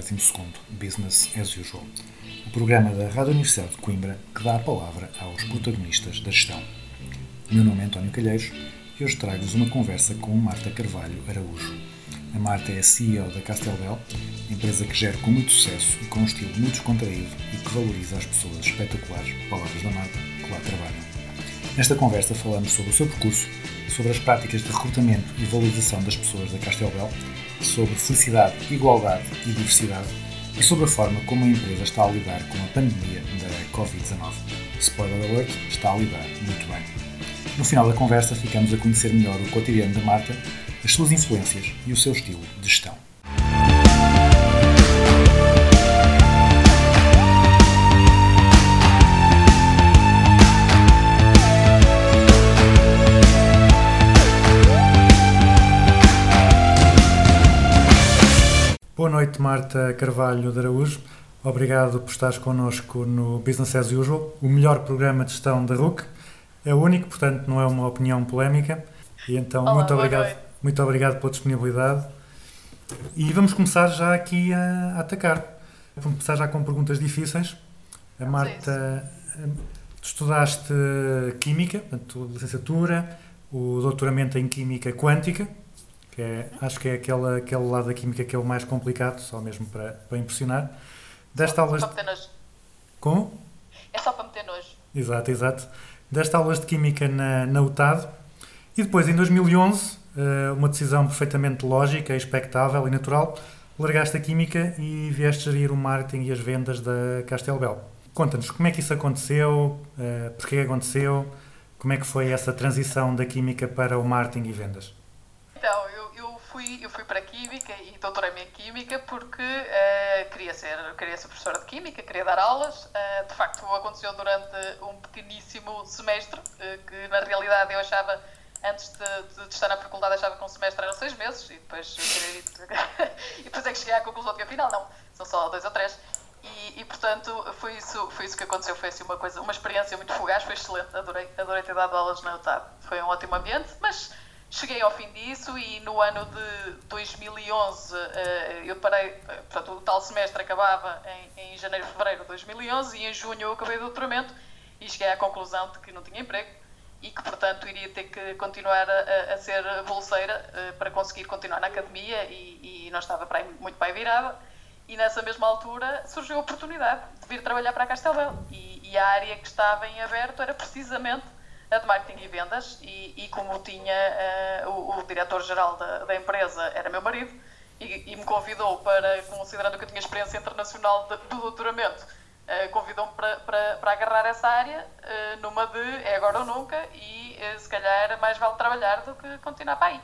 22 Business as Usual, o programa da Rádio Universidade de Coimbra que dá a palavra aos protagonistas da gestão. Meu nome é António Calheiros e hoje trago-vos uma conversa com Marta Carvalho Araújo. A Marta é a CEO da Castelbel, empresa que gera com muito sucesso e com um estilo muito descontraído e que valoriza as pessoas espetaculares, palavras da Marta, que lá trabalham. Nesta conversa falamos sobre o seu percurso, sobre as práticas de recrutamento e valorização das pessoas da Castelbel, sobre felicidade, igualdade e diversidade e sobre a forma como a empresa está a lidar com a pandemia da Covid-19. Spoiler alert, está a lidar muito bem. No final da conversa ficamos a conhecer melhor o cotidiano da Marta, as suas influências e o seu estilo de gestão. Noite, Marta Carvalho de Araújo. Obrigado por estares connosco no Business as Usual, o melhor programa de gestão da RUC. É único, portanto, não é uma opinião polémica. E então, Olá, muito obrigado, noite. muito obrigado pela disponibilidade. E vamos começar já aqui a, a atacar. Vamos começar já com perguntas difíceis. A Marta, eh, tu estudaste Química, portanto, licenciatura, o doutoramento em Química Quântica, que é, acho que é aquele, aquele lado da Química que é o mais complicado, só mesmo para, para impressionar. Deste aulas... Só para meter nojo. Como? É só para meter nojo. Exato, exato. Deste aulas de Química na, na UTAD. E depois, em 2011, eh, uma decisão perfeitamente lógica, expectável e natural, largaste a Química e vieste gerir o marketing e as vendas da Castelbel. Conta-nos como é que isso aconteceu, eh, porquê aconteceu, como é que foi essa transição da Química para o marketing e vendas. Fui, eu fui para a Química e doutorei-me em Química porque eh, queria, ser, queria ser professora de Química, queria dar aulas. Eh, de facto, aconteceu durante um pequeníssimo semestre, eh, que na realidade eu achava, antes de, de estar na faculdade, achava que um semestre eram seis meses e depois, e depois é que cheguei à conclusão que afinal não, são só dois ou três. E, e, portanto foi isso, foi isso que aconteceu, foi assim uma coisa, uma experiência muito fugaz, foi excelente, adorei, adorei ter dado aulas na UTAD, foi um ótimo ambiente, mas cheguei ao fim disso e no ano de 2011 eh, eu parei, eh, portanto o tal semestre acabava em, em janeiro, fevereiro de 2011 e em junho eu acabei o doutoramento e cheguei à conclusão de que não tinha emprego e que, portanto, iria ter que continuar a, a ser bolseira eh, para conseguir continuar na academia e, e não estava para aí, muito bem virada. E nessa mesma altura surgiu a oportunidade de vir trabalhar para Castelbel. E, e a área que estava em aberto era precisamente a de marketing e vendas. E, e como tinha eh, o, o diretor-geral da, da empresa, era meu marido, e, e me convidou para, considerando que eu tinha experiência internacional de- do doutoramento, eh, convidou-me para, para, para agarrar essa área eh, numa de é agora ou nunca e se calhar mais vale trabalhar do que continuar para aí.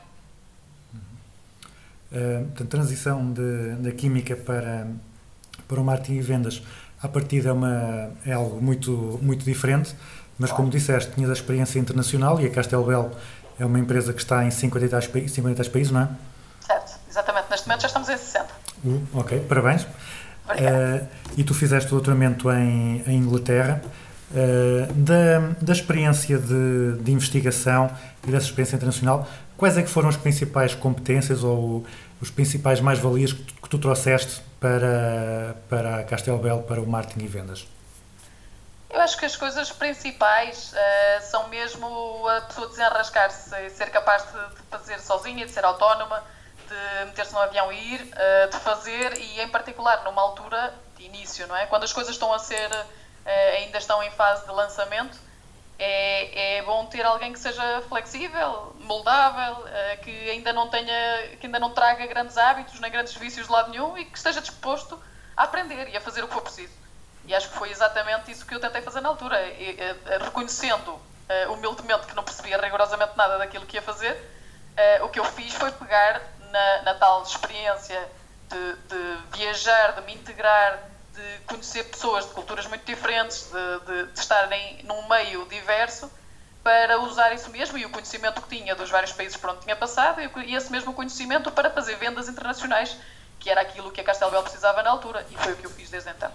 Uh, portanto, transição da química para, para o marketing e vendas, a partida é, uma, é algo muito, muito diferente, mas como disseste, tinhas a experiência internacional e a Castelbel é uma empresa que está em 50 e tais, pa- 50 e tais países, não é? Certo, exatamente. Neste momento já estamos em 60. Uh, ok, parabéns. Uh, e tu fizeste o doutoramento em, em Inglaterra. Uh, da, da experiência de, de investigação e dessa experiência internacional, quais é que foram as principais competências ou os principais mais-valias que, tu- que tu trouxeste para, para a Castelbel, para o marketing e vendas? Acho que as coisas principais eh, são mesmo a pessoa desenrascar-se ser capaz de, de fazer sozinha, de ser autónoma, de meter-se num avião e ir, eh, de fazer e em particular numa altura de início, não é? Quando as coisas estão a ser, eh, ainda estão em fase de lançamento, é, é bom ter alguém que seja flexível, moldável, que ainda não tenha, que ainda não traga grandes hábitos nem grandes vícios de lado nenhum e que esteja disposto a aprender e a fazer o que for preciso. E acho que foi exatamente isso que eu tentei fazer na altura, e, eh, reconhecendo eh, humildemente que não percebia rigorosamente nada daquilo que ia fazer, eh, o que eu fiz foi pegar na, na tal experiência de, de viajar, de me integrar, de conhecer pessoas de culturas muito diferentes, de, de, de estarem num meio diverso, para usar isso mesmo e o conhecimento que tinha dos vários países por onde tinha passado e, e esse mesmo conhecimento para fazer vendas internacionais, que era aquilo que a Castelbel precisava na altura, e foi o que eu fiz desde então.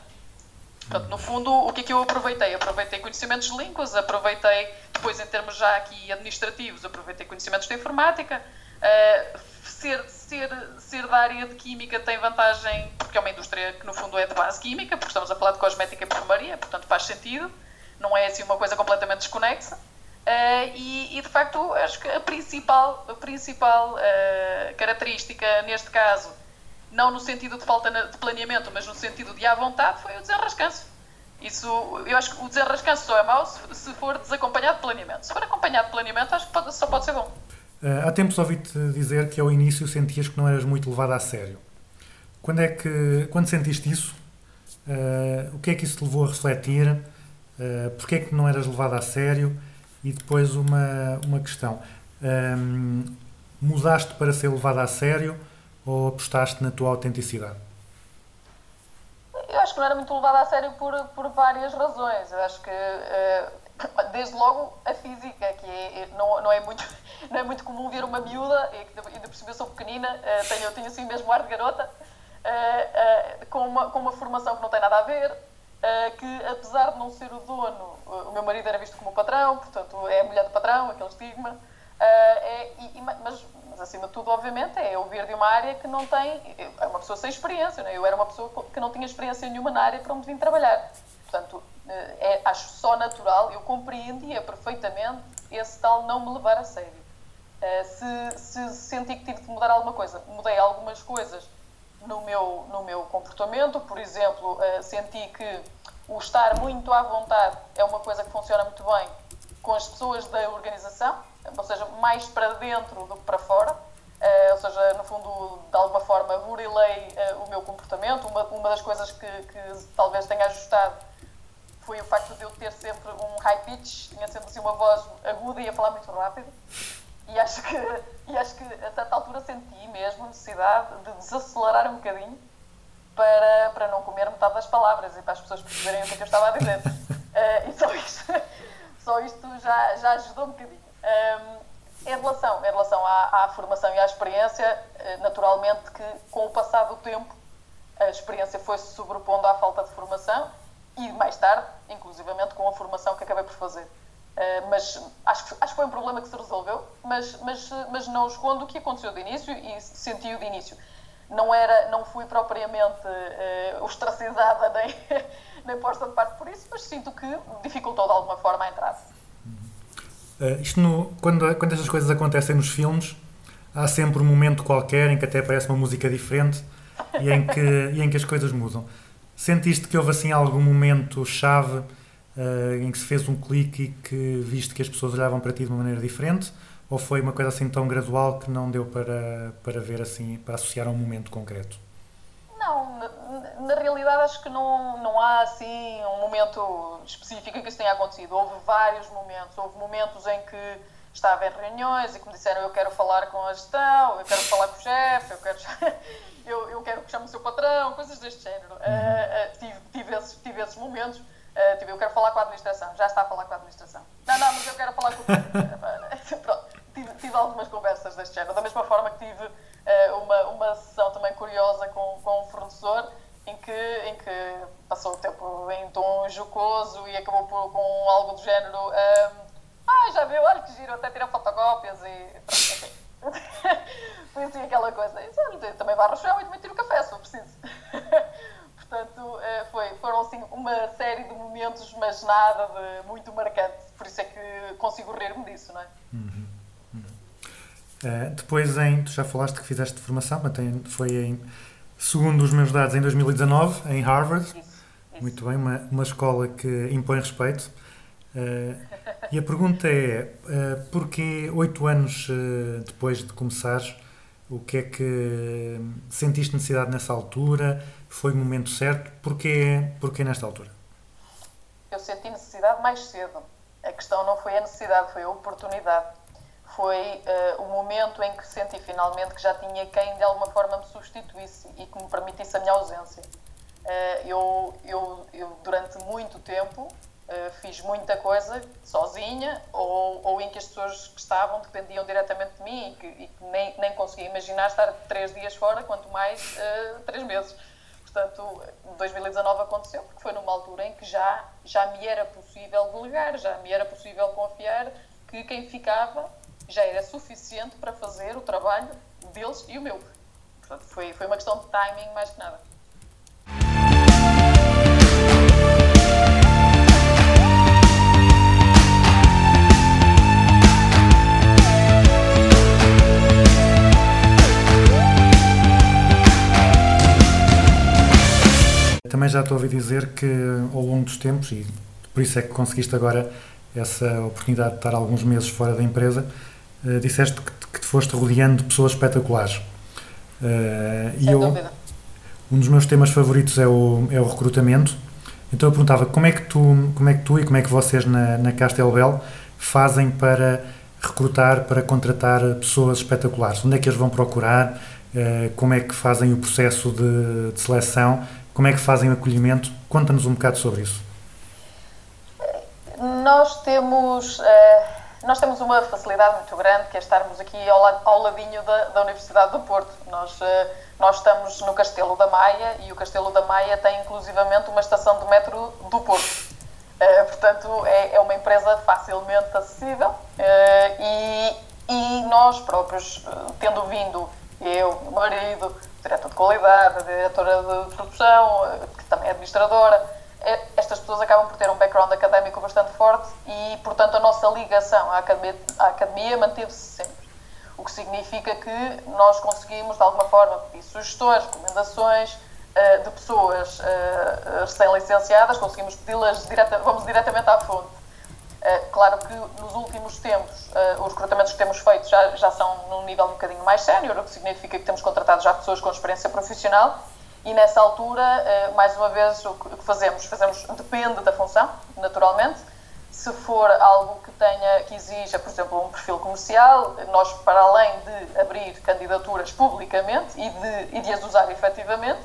Portanto, no fundo, o que é que eu aproveitei? Aproveitei conhecimentos de línguas, aproveitei, depois em termos já aqui administrativos, aproveitei conhecimentos de informática. Uh, ser, ser, ser da área de química tem vantagem, porque é uma indústria que no fundo é de base química, porque estamos a falar de cosmética e perfumaria, portanto faz sentido, não é assim uma coisa completamente desconexa. Uh, e, e, de facto, acho que a principal, a principal uh, característica neste caso não no sentido de falta de planeamento, mas no sentido de à vontade, foi o desenrascanço. Isso, eu acho que o desenrascanço só é mau se, for desacompanhado de planeamento. Se for acompanhado de planeamento, acho que pode- só pode ser bom. Eh, há tempos ouvi-te dizer que ao início sentias que não eras muito levado a sério. Quando é que, quando sentiste isso, eh, o que é que isso te levou a refletir? Uh, Porquê é que não eras levado a sério? E depois uma, uma questão. Ahm, mudaste para ser levado a sério ou apostaste na tua autenticidade? Eu acho que não era muito levado a sério por, por várias razões. Eu acho que, eh, desde logo, a física, que é, não, não, é muito, não é muito comum ver uma miúda, ainda por cima eu sou pequenina, eh, tenho, eu tenho assim mesmo ar de garota, eh, com, uma, com uma formação que não tem nada a ver, que apesar de não ser o dono, o meu marido era visto como o patrão, portanto é a mulher do patrão, aquele estigma, é, e- mas acima de tudo, obviamente, é eu vir de uma área que não tem, é uma pessoa sem experiência, né? eu era uma pessoa que não tinha experiência nenhuma na área para onde vim trabalhar. Portanto, eh, é, acho só natural, eu compreendia perfeitamente esse tal não me levar a sério. Eh, se, se senti que tive de mudar alguma coisa, mudei algumas coisas no meu, no meu comportamento. Por exemplo, eh, senti que o estar muito à vontade é uma coisa que funciona muito bem com as pessoas da organização, ou seja, mais para dentro do que para fora. Eh, ou seja, no fundo, de alguma forma, burilei eh, o meu comportamento. Uma, uma das coisas que, que talvez tenha ajustado foi o facto de eu ter sempre um high pitch, tinha sempre assim uma voz aguda e a falar muito rápido. E acho que, e acho que a certa altura senti mesmo necessidade de desacelerar um bocadinho para, para não comer metade das palavras e para as pessoas perceberem o que é que eu estava a dizer. Eh, e só isto, só isto já, já ajudou um bocadinho. Ahm, em relação, em relação à, à formação e à experiência, eh, naturalmente que com o passar do tempo a experiência foi-se sobrepondo à falta de formação e mais tarde, inclusivamente, com a formação que acabei por fazer. Uh, mas acho que, acho que foi um problema que se resolveu, mas, mas, mas não escondo o que aconteceu de início e senti-o de início. Não, era, não fui propriamente uh, ostracizada nem, nem posta de parte por isso, mas sinto que dificultou de alguma forma a entrada. Uh, isto no- quando, quando estas coisas acontecem nos filmes, há sempre um momento qualquer em que até aparece uma música diferente e em que, e em que as coisas mudam. Sentiste que houve assim algum momento chave uh, em que se fez um clique e que viste que as pessoas olhavam para ti de uma maneira diferente? Ou foi uma coisa assim tão gradual que não deu para, para ver assim, para associar a um momento concreto? Não, na, na realidade acho que não, não há assim um momento específico em que isso tenha acontecido. Houve vários momentos. Houve momentos em que estava em reuniões e que me disseram eu quero falar com a gestão, eu quero falar com o chefe, eu quero, eu, eu quero que chame o seu patrão, coisas deste género. Uh, uh, tive, tive, esses, tive esses momentos. Uh, tipo, eu quero falar com a administração. Já está a falar com a administração. Não, não, mas eu quero falar com o... Pronto, tive, tive algumas conversas deste género. Da mesma forma que tive uma, uma sessão também curiosa com, com um fornecedor em que, em que passou o tempo em tom jocoso e acabou por, com algo do género um, ah, já viu, olha que giro, até tirar fotocópias e pronto. Foi assim aquela coisa. Isso, olha, também vai chão e também tiro café, se for preciso. Portanto, eh, foi, foram assim uma série de momentos, mas nada de muito marcante. Por isso é que consigo rir-me disso, não é? Uh, depois, em, tu já falaste que fizeste formação, mas tem, foi em, segundo os meus dados, em 2019, em Harvard. Isso. isso. Muito bem, uma, uma escola que impõe respeito. Uh, e a pergunta é: uh, porquê oito anos uh, depois de começares, o que é que sentiste necessidade nessa altura? Foi o momento certo? Porquê, porquê nesta altura? Eu senti necessidade mais cedo. A questão não foi a necessidade, foi a oportunidade. Foi eh, o momento em que senti finalmente que já tinha quem de alguma forma me substituísse e que me permitisse a minha ausência. Eh, eu, eu, eu, durante muito tempo, eh, fiz muita coisa sozinha ou, ou em que as pessoas que estavam dependiam diretamente de mim e que, e que nem, nem conseguia imaginar estar três dias fora, quanto mais três meses. Portanto, 2019 aconteceu porque foi numa altura em que já, já me era possível delegar, já me era possível confiar que quem ficava já era suficiente para fazer o trabalho deles e o meu. Portanto, foi, foi uma questão de timing mais que nada. Também já a ouvir dizer que ao longo dos tempos, e por isso é que conseguiste agora essa oportunidade de estar alguns meses fora da empresa, eh, disseste que, te- que te foste rodeando de pessoas espetaculares. Eh, e eu, dúvida. um dos meus temas favoritos é o, é o recrutamento. Então eu perguntava como é que tu, como é que tu e como é que vocês na, na Castelbel fazem para recrutar, para contratar pessoas espetaculares? Onde é que eles vão procurar? Eh, Como é que fazem o processo de, de seleção? Como é que fazem o acolhimento? Conta-nos um bocado sobre isso. Nós temos, eh, nós temos uma facilidade muito grande que é estarmos aqui ao, la- ao ladinho da, da Universidade do Porto. Nós, eh, nós estamos no Castelo da Maia e o Castelo da Maia tem inclusivamente uma estação de metro do Porto. Eh, portanto, é, é uma empresa facilmente acessível eh, e, e nós próprios, eh, tendo vindo, eu, meu marido, diretor de qualidade, diretora de produção, que também é administradora, estas pessoas acabam por ter um background académico bastante forte e, portanto, a nossa ligação à academia, academia manteve-se sempre. O que significa que nós conseguimos, de alguma forma, pedir sugestões, recomendações eh, de pessoas eh, recém-licenciadas, conseguimos pedi-las, direta, vamos diretamente à fonte. Eh, claro que nos últimos tempos eh, os recrutamentos que temos feito já, já são num nível um bocadinho mais sénior, o que significa que temos contratado já pessoas com experiência profissional e nessa altura, eh, mais uma vez, o que fazemos? Fazemos, depende da função, naturalmente. Se for algo que tenha, que exija, por exemplo, um perfil comercial, nós, para além de abrir candidaturas publicamente e de, e de as usar efetivamente,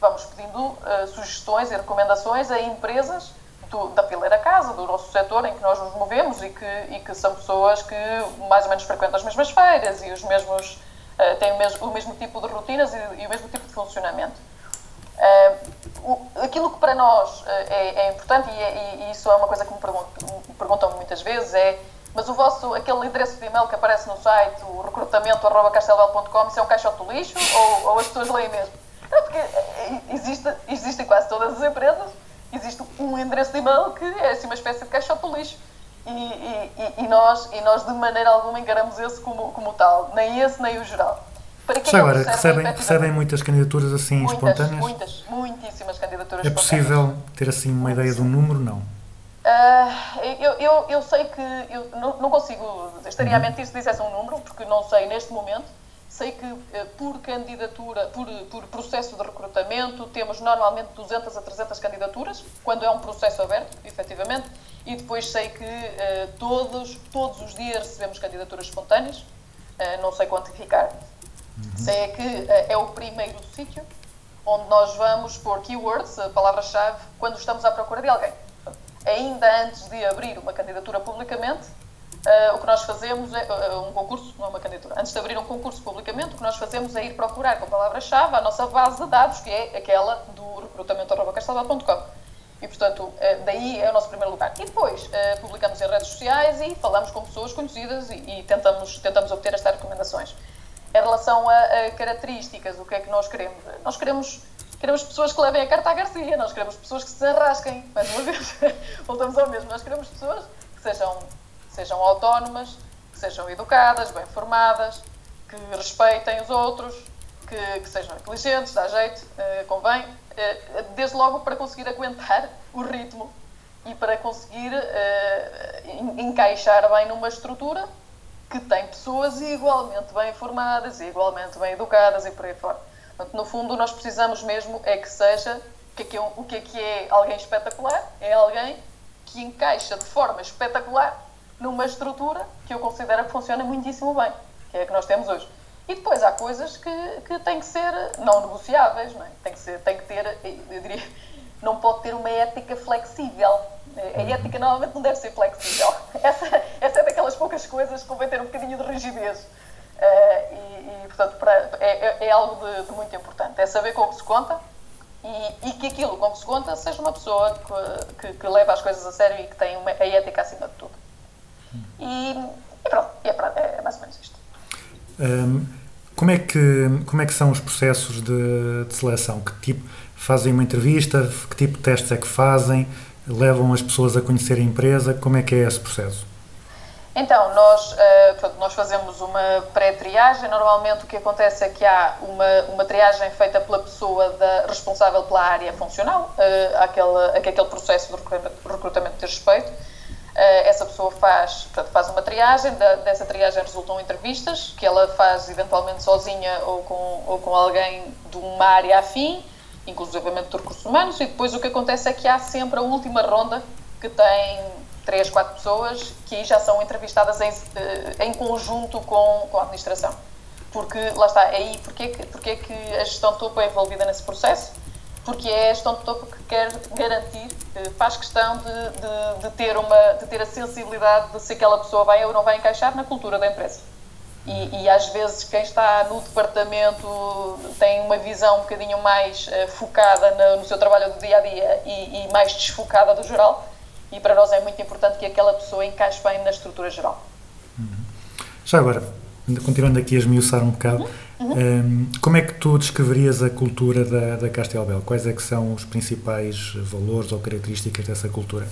vamos pedindo eh, sugestões e recomendações a empresas do- da Pileira Casa, do nosso setor em que nós nos movemos e que, e que são pessoas que mais ou menos frequentam as mesmas feiras e os mesmos, eh, têm o mesmo, o mesmo tipo de rotinas e, e o mesmo tipo de funcionamento. Eh, aquilo que para nós eh, é, é importante, e, é- e isso é uma coisa que me, perguntam, me muitas vezes, é mas o vosso, aquele endereço de e-mail que aparece no site, o recrutamento.castelbel.com, isso é um caixote de lixo ou, ou as pessoas leem mesmo? Não, porque eh, existe, em quase todas as empresas, existe um endereço de e-mail que é assim uma espécie de caixote de lixo. E- e- e nós, e nós de maneira alguma encaramos esse como, como tal, nem esse nem o geral. Já agora, recebem, recebem muitas candidaturas assim muitas, espontâneas? muitas, muitíssimas candidaturas É possível ter assim uma ideia de um número? Não. Ah, eu, eu, eu sei que eu não, não consigo, estaria a mentir se dissesse um número, porque não sei neste momento. Sei que eh, por candidatura, por, por processo de recrutamento, temos normalmente 200 a 300 candidaturas, quando é um processo aberto, efetivamente, e depois sei que eh, todos, todos os dias recebemos candidaturas espontâneas, eh, não sei quantificar. Sei é que eh, é o primeiro sítio onde nós vamos pôr keywords, a palavra-chave, quando estamos à procura de alguém. Ainda antes de abrir uma candidatura publicamente, eh, o que nós fazemos é eh, um concurso, não é uma candidatura. Antes de abrir um concurso publicamente, o que nós fazemos é ir procurar com a palavra-chave a nossa base de dados, que é aquela do recrutamento.castelbel.com. E, portanto, daí é o nosso primeiro lugar. E depois, publicamos em redes sociais e falamos com pessoas conhecidas e, e tentamos, tentamos obter estas recomendações. Em relação a, a características, o que é que nós queremos? Nós queremos, queremos pessoas que levem a carta à Garcia, nós queremos pessoas que se arrasquem, mais uma vez, voltamos ao mesmo, nós queremos pessoas que sejam, sejam autónomas, que sejam educadas, bem formadas, que respeitem os outros, que, que sejam inteligentes, dá jeito, eh, convém, eh, desde logo para conseguir aguentar o ritmo e para conseguir en- encaixar bem numa estrutura que tem pessoas igualmente bem formadas e igualmente bem educadas e por aí fora. Portanto, no fundo, nós precisamos mesmo é que seja, o que é que é, o que é, que é alguém espetacular? É alguém que encaixa de forma espetacular numa estrutura que eu considero que funciona muitíssimo bem, que é a que nós temos hoje. E depois há coisas que, que têm que ser não negociáveis, não é? tem, que ser, tem que ter, eu diria, não pode ter uma ética flexível. A ética normalmente não deve ser flexível. Essa, essa é daquelas poucas coisas que convém ter um bocadinho de rigidez. Eh, e, e, portanto, para- é, é- é algo de, de muito importante. É saber com o que se conta e, e que aquilo com que se conta seja uma pessoa que, que, que leva as coisas a sério e que tem uma, a ética acima de tudo. E, e pronto, é, é mais ou menos isto. Hum, como, é que, como é que são os processos de, de seleção? Que tipo fazem uma entrevista? Que tipo de testes é que fazem? Levam as pessoas a conhecer a empresa? Como é que é esse processo? Então, nós, eh, nós fazemos uma pré-triagem. Normalmente o que acontece é que há uma, uma triagem feita pela pessoa da, responsável pela área funcional, eh, àquele, a que aquele processo de recrutamento, diz respeito. Eh, essa pessoa faz, portanto, faz uma triagem, dessa triagem resultam entrevistas, que ela faz eventualmente sozinha ou com, ou com alguém de uma área afim, inclusivamente de recursos humanos, e depois o que acontece é que há sempre a última ronda, que tem três, quatro pessoas, que já são entrevistadas em, eh, em conjunto com, com a administração. Porque, lá está, é aí, porque é, que, porque é que a gestão de topo é envolvida nesse processo? Porque é a gestão de topo que quer garantir, eh, faz questão de, de, de ter uma, de ter a sensibilidade de se aquela pessoa vai ou não vai encaixar na cultura da empresa. E, e às vezes quem está no departamento tem uma visão um bocadinho mais eh, focada no, no seu trabalho do dia a dia e, e mais desfocada do geral. E para nós é muito importante que aquela pessoa encaixe bem na estrutura geral. Já agora, continuando aqui a esmiuçar um bocado, hum, como é que tu descreverias a cultura da, da Castelbel? Quais é que são os principais valores ou características dessa cultura?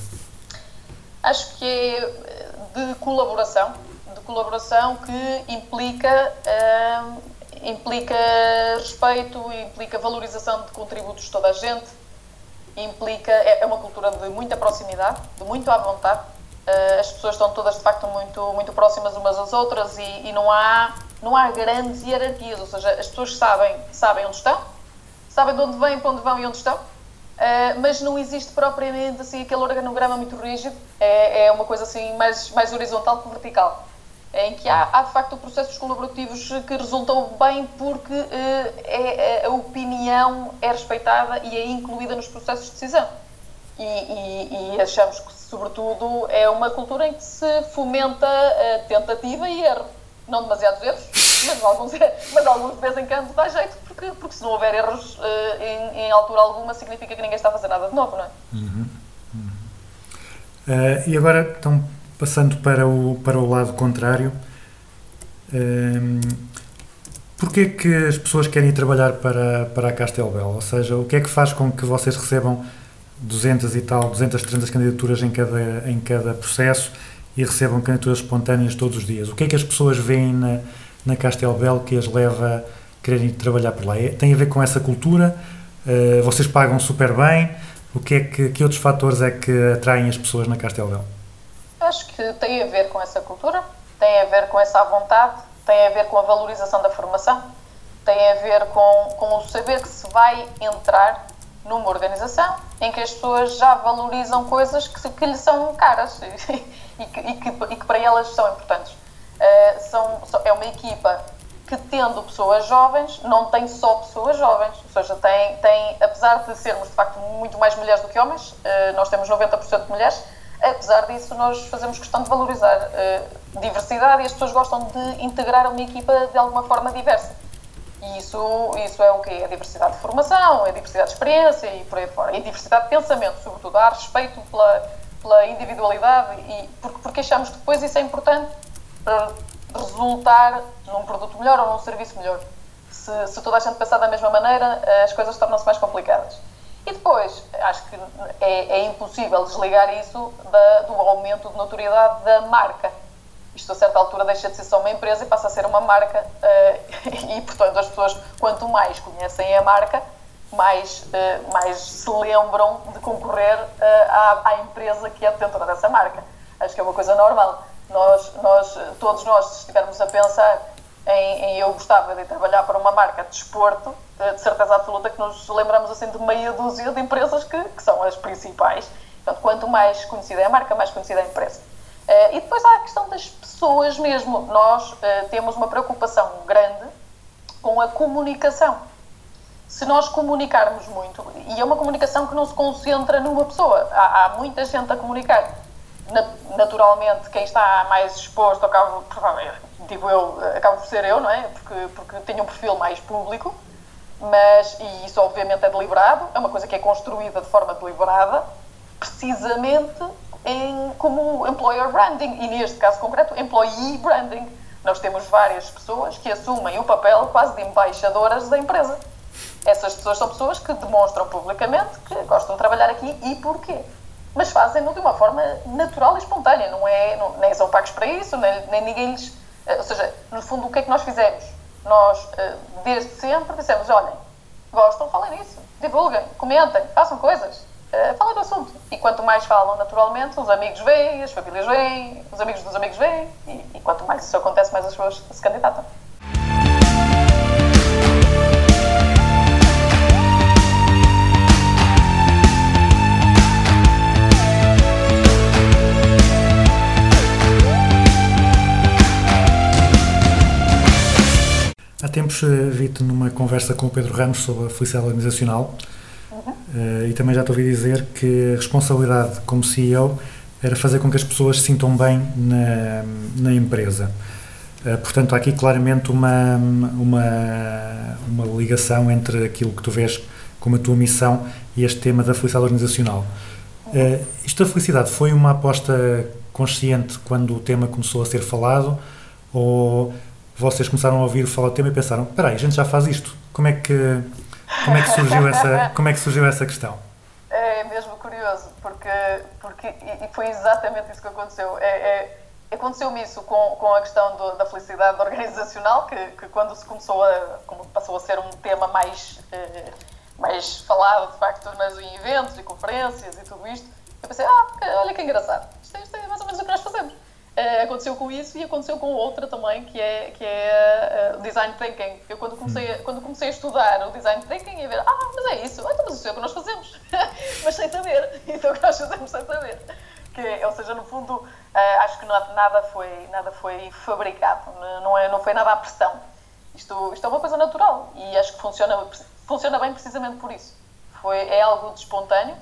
Acho que é de colaboração, de colaboração que implica, hum, implica respeito, implica valorização de contributos de toda a gente, implica, é é uma cultura de muita proximidade, de muito à vontade. Eh, As pessoas estão todas de facto muito, muito próximas umas às outras e, e não, há, não há grandes hierarquias, ou seja, as pessoas sabem, sabem onde estão, sabem de onde vêm, para onde vão e onde estão, Uh, mas não existe propriamente assim aquele organograma muito rígido, é, é uma coisa assim mais, mais horizontal que vertical, em que há, há de facto processos colaborativos que resultam bem porque uh, é, é- a opinião é respeitada e é incluída nos processos de decisão. E, e- e achamos que, sobretudo, é uma cultura em que se fomenta a tentativa e erro. Não demasiados erros, mas alguns, mas alguns de vez em quando dá jeito, porque, porque se não houver erros eh, em, em altura alguma, significa que ninguém está a fazer nada de novo, não é? Uh, e agora, então, passando para o, para o lado contrário, um, porquê que as pessoas querem trabalhar para, para a Castelbel? Ou seja, o que é que faz com que vocês recebam 200 e tal, 200, 300 candidaturas em cada, em cada processo e recebam candidaturas espontâneas todos os dias? O que é que as pessoas veem na, na Castelbel que as leva a quererem trabalhar por lá? É- tem a ver com essa cultura? Uh, vocês pagam super bem? O que é que, que outros fatores é que atraem as pessoas na Castelbel? Acho que tem a ver com essa cultura, tem a ver com essa vontade, tem a ver com a valorização da formação, tem a ver com, com o saber que se vai entrar numa organização em que as pessoas já valorizam coisas que, que lhes são caras e, que, e, que, e que para elas são importantes. Uh, são- é uma equipa que, tendo pessoas jovens, não tem só pessoas jovens, ou seja, tem, tem apesar de sermos de facto muito mais mulheres do que homens, uh, nós temos 90% de mulheres, apesar disso, nós fazemos questão de valorizar uh, diversidade e as pessoas gostam de integrar uma equipa de alguma forma diversa. E isso, isso é o quê? É diversidade de formação, é diversidade de experiência e por aí fora. E diversidade de pensamento, sobretudo. Há respeito pela, pela individualidade e porque, porque achamos que depois isso é importante para resultar num produto melhor ou num serviço melhor. Se, se toda a gente pensar da mesma maneira, as coisas tornam-se mais complicadas. E depois, acho que é, é impossível desligar isso da- do aumento de notoriedade da marca. Isto a certa altura deixa de ser só uma empresa e passa a ser uma marca eh, e, portanto, as pessoas, quanto mais conhecem a marca, mais, eh, mais se lembram de concorrer eh, à, à empresa que é detentora dessa marca. Acho que é uma coisa normal. Nós, nós, todos nós, se estivermos a pensar em, em eu gostava de trabalhar para uma marca de desporto, de certeza absoluta que nos lembramos assim de meia dúzia de empresas que, que são as principais. Portanto, quanto mais conhecida é a marca, mais conhecida é a empresa. Eh, e depois há a questão das pessoas mesmo. Nós eh, temos uma preocupação grande com a comunicação. Se nós comunicarmos muito, e é uma comunicação que não se concentra numa pessoa, há, há muita gente a comunicar. Na- naturalmente, quem está mais exposto, acaba, provavelmente, digo eu, acaba por ser eu, não é? Porque, porque tenho um perfil mais público, mas, e isso obviamente é deliberado, é uma coisa que é construída de forma deliberada, precisamente em, como employer branding, e neste caso concreto, employee branding. Nós temos várias pessoas que assumem o papel quase de embaixadoras da empresa. Essas pessoas são pessoas que demonstram publicamente que gostam de trabalhar aqui e porquê. Mas fazem-no de uma forma natural e espontânea, não é, não, nem são pagos para isso, nem, nem ninguém lhes. Eh, Ou seja, no fundo, o que é que nós fizemos? Nós, eh, desde sempre, dissemos: olhem, gostam, falem nisso, divulguem, comentem, façam coisas, eh, falem do assunto. E quanto mais falam naturalmente, os amigos veem, as famílias veem, os amigos dos amigos veem, e, e quanto mais isso acontece, mais as pessoas se candidatam. Tempos eh, vi-te numa conversa com o Pedro Ramos sobre a felicidade organizacional eh, e também já te ouvi dizer que a responsabilidade como CEO era fazer com que as pessoas se sintam bem na, na empresa. Eh, portanto, há aqui claramente uma, uma, uma ligação entre aquilo que tu vês como a tua missão e este tema da felicidade organizacional. Eh, isto da felicidade foi uma aposta consciente quando o tema começou a ser falado ou vocês começaram a ouvir falar do tema e pensaram, espera aí, a gente já faz isto. Como é que, como é que, surgiu, essa, como é que surgiu essa questão? É mesmo curioso, porque, porque e foi exatamente isso que aconteceu. É, é, Aconteceu-me isso com, com a questão do- da felicidade organizacional, que, que quando se começou a, como passou a ser um tema mais, eh, mais falado, de facto, nas, em eventos e conferências e tudo isto, eu pensei, ah, olha que engraçado, isto, é- isto é mais ou menos o que nós fazemos. Eh, aconteceu com isso e aconteceu com outra também, que é, que é o design thinking. Eu quando comecei, a, quando comecei a estudar o design thinking e a ver, ah, mas é isso, ah, então, mas isso é o que nós fazemos, mas sem saber, isso é o que nós fazemos sem saber. Que, é- ou seja, no fundo, eh, acho que na- nada foi, nada foi fabricado, n- não, é, não foi nada à pressão. Isto, isto é uma coisa natural e acho que funciona, funciona bem precisamente por isso. Foi, é algo de espontâneo,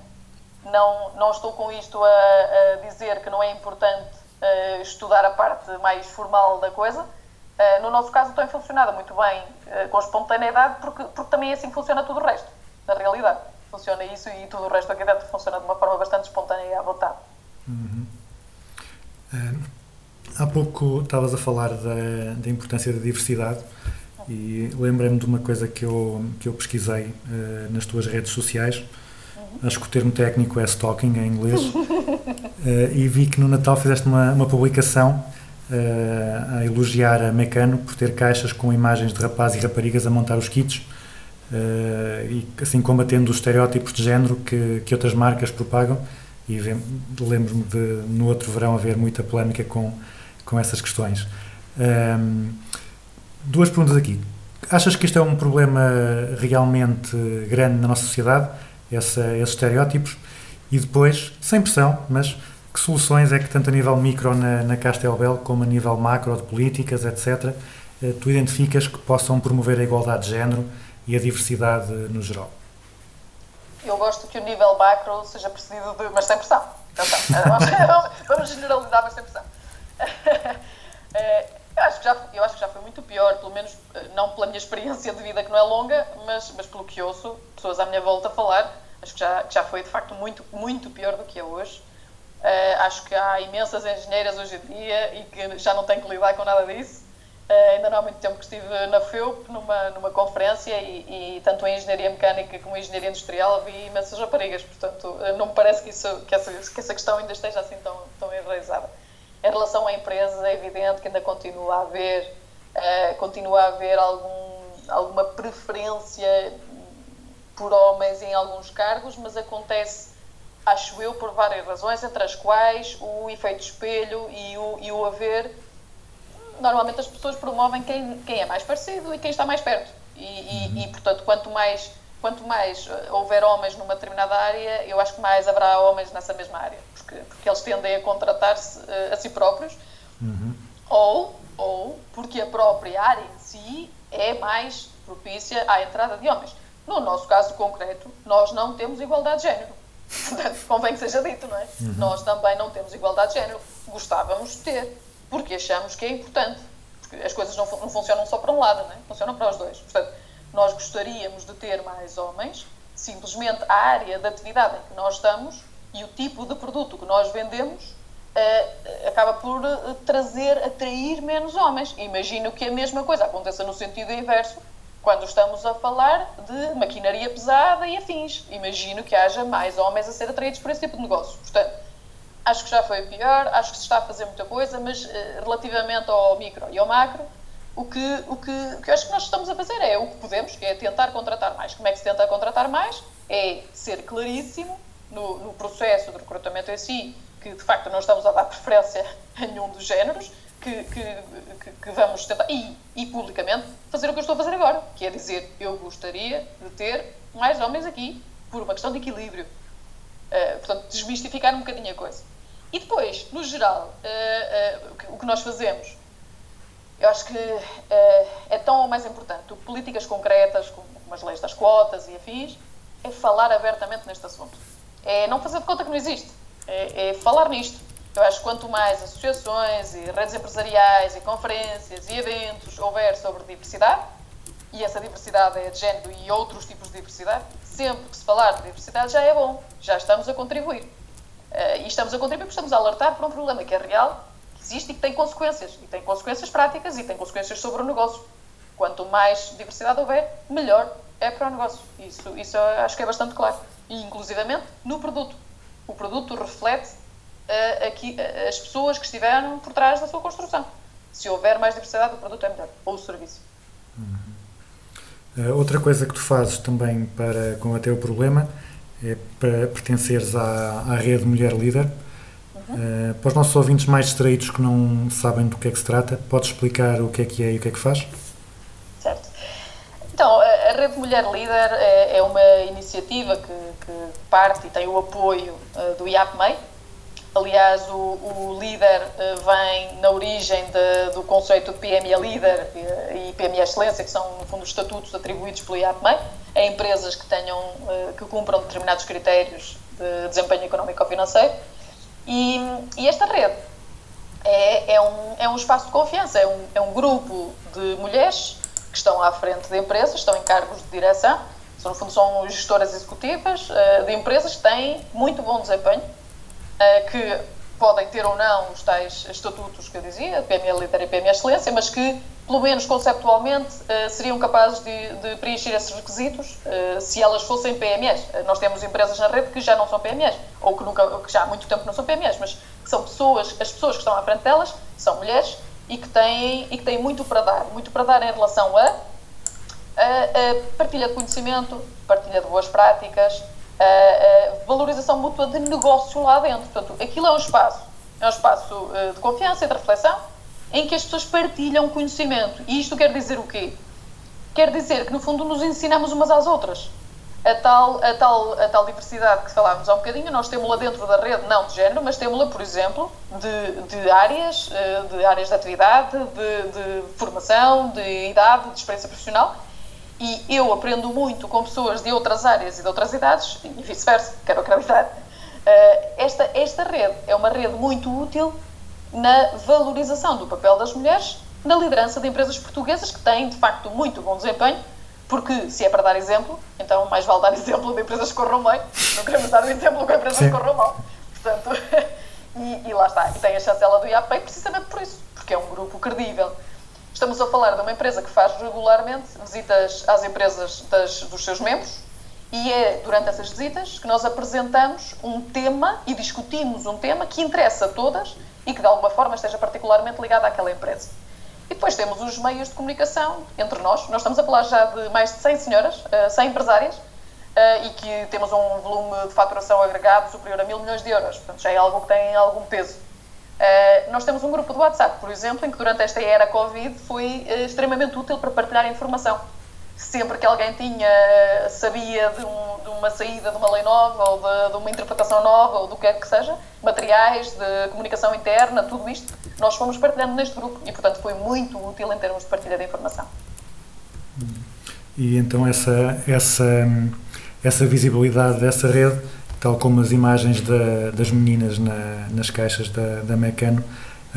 não, não estou com isto a, a dizer que não é importante eh, estudar a parte mais formal da coisa. Eh, no nosso caso, tem funcionado muito bem eh, com espontaneidade, porque, porque também é assim funciona tudo o resto, na realidade. Funciona isso e tudo o resto aqui dentro funciona de uma forma bastante espontânea e à vontade. Há pouco estavas a falar da, da importância da diversidade e lembrei-me de uma coisa que eu, que eu pesquisei nas tuas redes sociais. Acho que o termo técnico é stalking em inglês. Eh, e vi que no Natal fizeste uma, uma publicação eh, a elogiar a Mecano por ter caixas com imagens de rapazes e raparigas a montar os kits eh, e assim combatendo os estereótipos de género que, que outras marcas propagam. E lembro-me de no outro verão haver muita polémica com, com essas questões. Ahm, duas perguntas aqui. Achas que isto é um problema realmente grande na nossa sociedade, essa, esses estereótipos? E depois, sem pressão, mas que soluções é que, tanto a nível micro na, na Castelbel, como a nível macro de políticas, etc., eh, tu identificas que possam promover a igualdade de género e a diversidade eh, no geral? Eu gosto que o nível macro seja precedido de. mas sem pressão. Atenção. Vamos- Vamos generalizar, mas sem pressão. Eu acho, que já, eu acho que já foi muito pior, pelo menos eh, não pela minha experiência de vida que não é longa, mas, mas pelo que ouço, pessoas à minha volta falar, acho que já, já foi de facto muito, muito pior do que é hoje. Eh, acho que há imensas engenheiras hoje em dia e que já não têm que lidar com nada disso. Eh, ainda não há muito tempo que estive na FEUP, numa, numa conferência, e, e tanto em engenharia mecânica como em engenharia industrial vi imensas raparigas. Portanto, não me parece que, isso, que, essa, que essa questão ainda esteja assim tão, tão enraizada. Em relação à empresa, é evidente que ainda continua a haver, eh, continua a haver algum, alguma preferência por homens em alguns cargos, mas acontece, acho eu, por várias razões, entre as quais o efeito espelho e o, e o haver. Normalmente as pessoas promovem quem, quem é mais parecido e quem está mais perto. E, e- e, portanto, quanto mais quanto mais eh, houver homens numa determinada área, eu acho que mais haverá homens nessa mesma área, porque, porque eles tendem a contratar-se eh, a si próprios, ou, ou porque a própria área em si é mais propícia à entrada de homens. No nosso caso concreto, nós não temos igualdade de género. Portanto, convém que seja dito, não é? Nós também não temos igualdade de género. Gostávamos de ter, porque achamos que é importante. Porque as coisas não, não funcionam só para um lado, não é? Funcionam para os dois. Portanto, nós gostaríamos de ter mais homens, simplesmente a área de atividade em que nós estamos e o tipo de produto que nós vendemos eh, acaba por eh, trazer, atrair menos homens. Imagino que a mesma coisa aconteça no sentido inverso quando estamos a falar de maquinaria pesada e afins. Imagino que haja mais homens a ser atraídos por esse tipo de negócio. Portanto, acho que já foi pior, acho que se está a fazer muita coisa, mas eh, relativamente ao micro e ao macro, o que, o, que, o que eu acho que nós estamos a fazer é o que podemos, que é tentar contratar mais. Como é que se tenta contratar mais? É ser claríssimo no, no processo de recrutamento em si, que de facto não estamos a dar preferência a nenhum dos géneros, que, que, que, vamos tentar, e, e publicamente, fazer o que eu estou a fazer agora, que é dizer, eu gostaria de ter mais homens aqui, por uma questão de equilíbrio. Uh, portanto, desmistificar um bocadinho a coisa. E depois, no geral, uh, uh, o que nós fazemos, eu acho que é tão ou mais importante do que políticas concretas, como, as leis das quotas e afins, é falar abertamente neste assunto. É não fazer de conta que não existe. É, é falar nisto. Eu acho que quanto mais associações e redes empresariais e conferências e eventos houver sobre diversidade, e essa diversidade é de género e outros tipos de diversidade, sempre que se falar de diversidade já é bom, já estamos a contribuir. Uh, e estamos a contribuir porque estamos a alertar para um problema que é real, existe e que tem consequências. E tem consequências práticas e tem consequências sobre o negócio. Quanto mais diversidade houver, melhor é para o negócio. Isso, isso acho que é bastante claro. E, inclusivamente, no produto. O produto reflete uh, aqui, uh, as pessoas que estiveram por trás da sua construção. Se houver mais diversidade, o produto é melhor. Ou o serviço. Uh, outra coisa que tu fazes também para combater o problema é para pertenceres à, à rede Mulher Líder. Uh, para os nossos ouvintes mais distraídos que não sabem do que é que se trata, podes explicar o que é que é e o que é que faz? Certo. Então, a Rede Mulher Líder é, é uma iniciativa que, que, parte e tem o apoio uh, do IAPMEI. Aliás, o, o líder uh, vem na origem de, do conceito de PME Líder e, PME Excelência, que são, no fundo, os estatutos atribuídos pelo IAPMEI a empresas que, tenham, que cumpram determinados critérios de desempenho económico ou financeiro. E, e esta rede é, é, um, é um espaço de confiança, é um, é um grupo de mulheres que estão à frente de empresas, estão em cargos de direção, são, no fundo são gestoras executivas uh, de empresas que têm muito bom desempenho, uh, que podem ter ou não os tais estatutos que eu dizia, PME Líder e PME Excelência, mas que, pelo menos conceptualmente, uh, seriam capazes de, de, preencher esses requisitos se elas fossem PMEs. nós temos empresas na rede que já não são PMEs, ou que, nunca, que já há muito tempo não são PMEs, mas que são pessoas, as pessoas que estão à frente delas são mulheres e que têm, e que têm muito para dar, muito para dar em relação a, a, a partilha de conhecimento, partilha de boas práticas, a, valorização mútua de negócio lá dentro. Portanto, aquilo é um espaço, é um espaço uh, de confiança e de reflexão em que as pessoas partilham conhecimento. E isto quer dizer o quê? Quer dizer que, no fundo, nos ensinamos umas às outras. A tal, a tal, a tal diversidade que falámos há um bocadinho, nós temos-la dentro da rede, não de género, mas temos-la, por exemplo, de, de áreas, de áreas de atividade, de, de formação, de idade, de experiência profissional. E eu aprendo muito com pessoas de outras áreas e de outras idades, e vice-versa, quero acreditar. Esta, esta rede é uma rede muito útil na valorização do papel das mulheres na liderança de empresas portuguesas que têm, de facto, muito bom desempenho porque se é para dar exemplo, então mais vale dar exemplo de empresas que corram bem, não queremos dar o exemplo com empresas que corram mal. Portanto, e, e, lá está, e tem a chancela do IAPEI precisamente por isso, porque é um grupo credível. Estamos a falar de uma empresa que faz regularmente visitas às empresas das, dos seus membros e é durante essas visitas que nós apresentamos um tema e discutimos um tema que interessa a todas e que de alguma forma esteja particularmente ligado àquela empresa. E depois temos os meios de comunicação entre nós. Nós estamos a falar já de mais de 100 senhoras, 100 empresárias, e que temos um volume de faturação agregado superior a mil milhões de euros. Portanto, já é algo que tem algum peso. Nós temos um grupo de WhatsApp, por exemplo, em que durante esta era Covid foi extremamente útil para partilhar informação. sempre que alguém tinha, sabia de, um- de uma saída de uma lei nova ou de, de uma interpretação nova ou do que quer que seja, materiais de comunicação interna, tudo isto, nós fomos partilhando neste grupo e, portanto, foi muito útil em termos de partilha de informação. E então essa, essa, essa visibilidade dessa rede, tal como as imagens da- das meninas na- nas caixas da, da Mecano,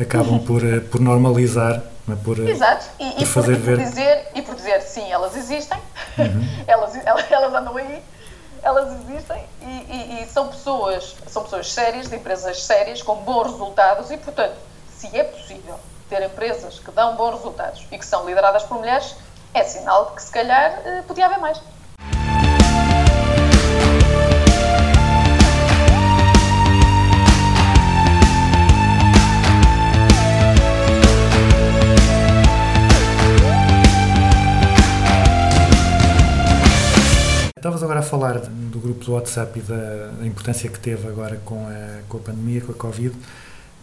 acabam por, eh, por normalizar, é? por, eh, Exato, e, e por por, fazer e por ver. Uhum. dizer, e por dizer sim, elas existem, elas, elas, elas andam aí, elas existem e, e- e são pessoas, são pessoas sérias, de empresas sérias, com bons resultados e, portanto, se é possível ter empresas que dão bons resultados e que são lideradas por mulheres, é sinal de que se calhar eh, podia haver mais. Estavas agora a falar do grupo do WhatsApp e da, da importância que teve agora com a, com a pandemia, com a Covid.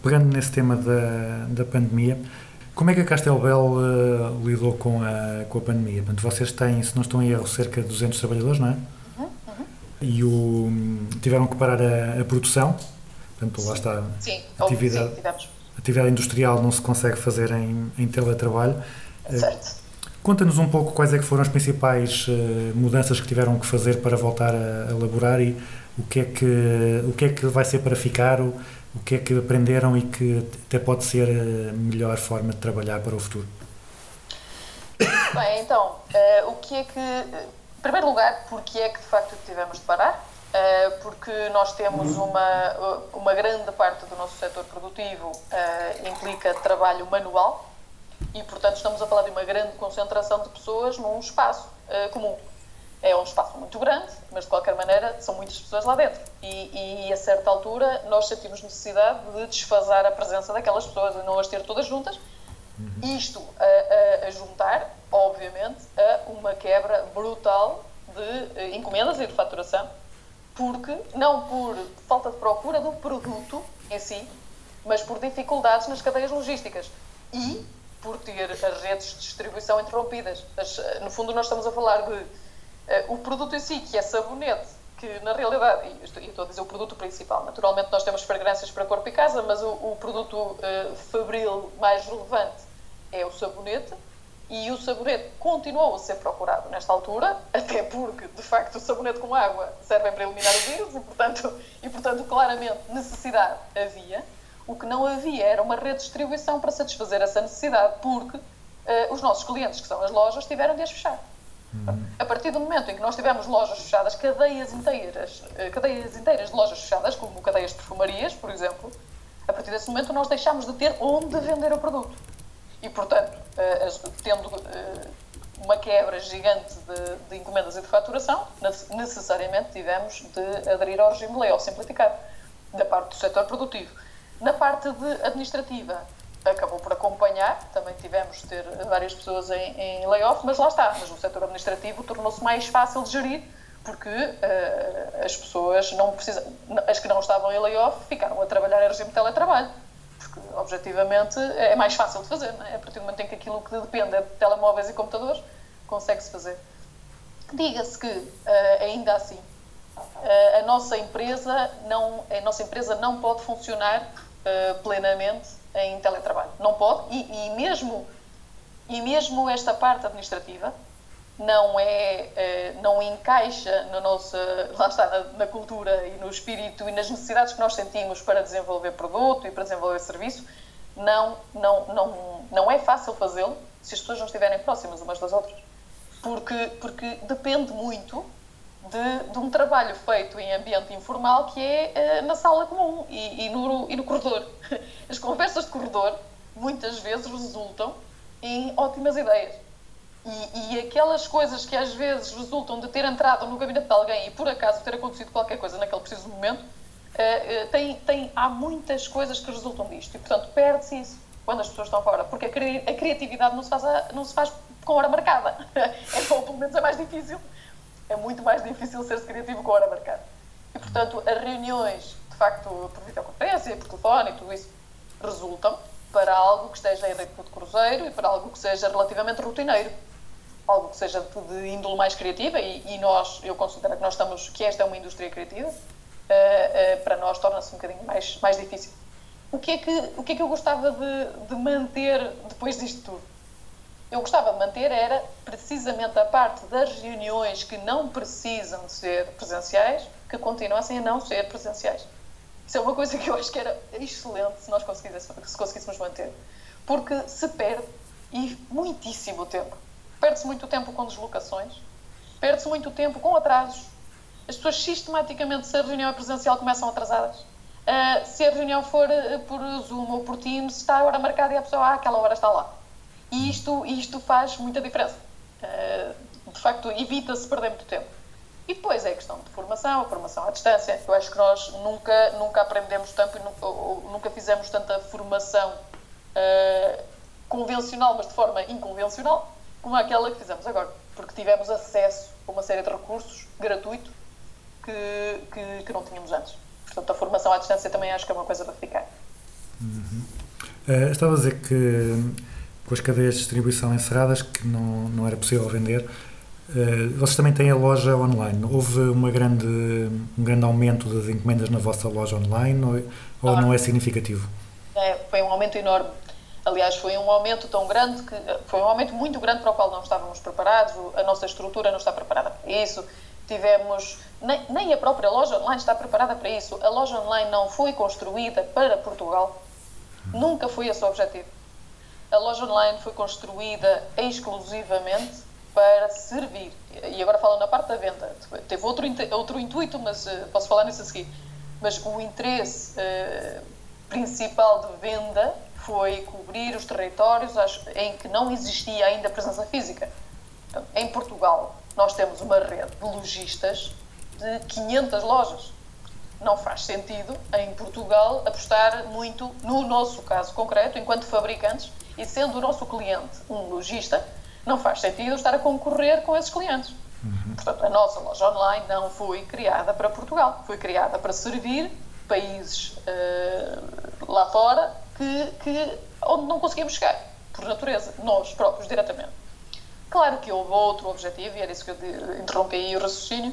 Pegando nesse tema da, da pandemia, como é que a Castelbel eh, lidou com a, com a pandemia? Portanto, vocês têm, se não estão em erro, cerca de 200 trabalhadores, não é? E o, tiveram que parar a, a produção. Portanto, lá está. Sim, Atividade. sim, tivemos. Atividade industrial não se consegue fazer em, em teletrabalho. Certo. Conta-nos um pouco quais é que foram as principais eh, mudanças que tiveram que fazer para voltar a, laborar e o que é que o que é que vai ser para ficar, o, o que é que aprenderam e que até pode ser a melhor forma de trabalhar para o futuro. Bem, então, eh, o que é que. Em primeiro lugar, porque é que de facto tivemos de parar? Eh, porque nós temos uma, uma grande parte do nosso setor produtivo eh, implica trabalho manual e, portanto, estamos a falar de uma grande concentração de pessoas num espaço eh, comum. É um espaço muito grande, mas de qualquer maneira são muitas pessoas lá dentro. E, e a certa altura nós sentimos necessidade de desfasar a presença daquelas pessoas e não as ter todas juntas isto a, a- a juntar, obviamente, a uma quebra brutal de eh, encomendas e de faturação, porque não por falta de procura do produto em si, mas por dificuldades nas cadeias logísticas e por ter as redes de distribuição interrompidas. As, eh, no fundo, nós estamos a falar de eh, o produto em si, que é sabonete, que na realidade, e estou, estou a dizer o produto principal, naturalmente nós temos fragrâncias para corpo e casa, mas o, o produto eh, fabril mais relevante é o sabonete e o sabonete continuou a ser procurado nesta altura, até porque, de facto, o sabonete com água serve para eliminar o vírus e, portanto, e, portanto, claramente, necessidade havia. O que não havia era uma rede de distribuição para satisfazer essa necessidade, porque eh, os nossos clientes, que são as lojas, tiveram de as fechar. A partir do momento em que nós tivemos lojas fechadas, cadeias inteiras, eh, cadeias inteiras de lojas fechadas, como cadeias de perfumarias, por exemplo, a partir desse momento nós deixámos de ter onde vender o produto. E, portanto, as- tendo uma quebra gigante de, de encomendas e de faturação, nece- necessariamente tivemos de aderir ao regime de layoff simplificado, da parte do setor produtivo. Na parte de administrativa, acabou por acompanhar, também tivemos de ter várias pessoas em, em layoff, mas lá está, mas o setor administrativo tornou-se mais fácil de gerir, porque eh, as pessoas não precisam, as que não estavam em layoff ficaram a trabalhar em regime de teletrabalho porque objetivamente é mais fácil de fazer, é? a partir do momento em que aquilo que depende é de telemóveis e computadores, consegue-se fazer. Diga-se que, eh, ainda assim, eh, a nossa empresa não, a nossa empresa não pode funcionar eh, plenamente em teletrabalho. Não pode, e, e mesmo, e mesmo esta parte administrativa não é eh, não encaixa na nossa lá está na, na cultura e no espírito e nas necessidades que nós sentimos para desenvolver produto e para desenvolver serviço não não não não é fácil fazê-lo se as pessoas não estiverem próximas umas das outras porque porque depende muito de, de um trabalho feito em ambiente informal que é eh, na sala comum e, e no, e no corredor. As conversas de corredor muitas vezes resultam em ótimas ideias. E, e aquelas coisas que às vezes resultam de ter entrado no gabinete de alguém e por acaso ter acontecido qualquer coisa naquele preciso momento, eh, eh, tem, tem, há muitas coisas que resultam disto e, portanto, perde-se isso quando as pessoas estão fora, porque a, cri- a criatividade não se, faz a- não se faz com hora marcada. É, ou pelo menos é mais difícil. É muito mais difícil ser-se criativo com hora marcada. E, portanto, as reuniões, de facto, por videoconferência, por telefone e tudo isso, resultam para algo que esteja em ritmo de cruzeiro e para algo que seja relativamente rotineiro. algo que seja de índole mais criativa e, e nós, eu considero que nós estamos, que esta é uma indústria criativa, uh, uh, para nós torna-se um bocadinho mais, mais difícil. O que, é que, o que é que eu gostava de, de manter depois disto tudo? Eu gostava de manter era precisamente a parte das reuniões que não precisam ser presenciais, que continuassem a não ser presenciais. Isso é uma coisa que eu acho que era excelente se nós conseguíssemos, se conseguíssemos manter. Porque se perde e muitíssimo tempo. Perde-se muito tempo com deslocações, perde-se muito tempo com atrasos. As pessoas sistematicamente, se a reunião é presencial, começam atrasadas. Uh, se a reunião for uh, por Zoom ou por Teams, está a hora marcada e a pessoa, ah, aquela hora está lá. E isto, isto faz muita diferença. Uh, de facto, evita-se perder muito tempo. E depois é a questão de formação, a formação à distância. Eu acho que nós nunca, nunca aprendemos tanto e ou, nunca fizemos tanta formação convencional, mas de forma inconvencional, como aquela que fizemos agora. Porque tivemos acesso a uma série de recursos gratuito que, que, que não tínhamos antes. Portanto, a formação à distância também acho que é uma coisa para ficar. Uhum. Uh, estava a dizer que com as cadeias de distribuição encerradas, que não, não era possível vender, uh, vocês também têm a loja online. Houve uma grande, um grande aumento das encomendas na vossa loja online ou, ou não é significativo? É, foi um aumento enorme. Aliás, foi um aumento tão grande que foi um aumento muito grande para o qual não estávamos preparados. A nossa estrutura não está preparada para isso. Tivemos nem, nem a própria loja online está preparada para isso. A loja online não foi construída para Portugal. Nunca foi esse o objetivo. A loja online foi construída exclusivamente para servir. E agora falo na parte da venda. Teve outro, outro intuito, mas uh, posso falar nisso a seguir. Mas o interesse uh, principal de venda foi cobrir os territórios em que não existia ainda presença física. Então, em Portugal, nós temos uma rede de lojistas de 500 lojas. Não faz sentido, em Portugal, apostar muito, no nosso caso concreto, enquanto fabricantes, e sendo o nosso cliente um lojista, não faz sentido estar a concorrer com esses clientes. Uhum. Portanto, a nossa loja online não foi criada para Portugal, foi criada para servir países uh, lá fora que, que, onde não conseguimos chegar, por natureza, nós próprios, diretamente. Claro que houve outro objetivo, e era isso que eu interrompi aí o raciocínio.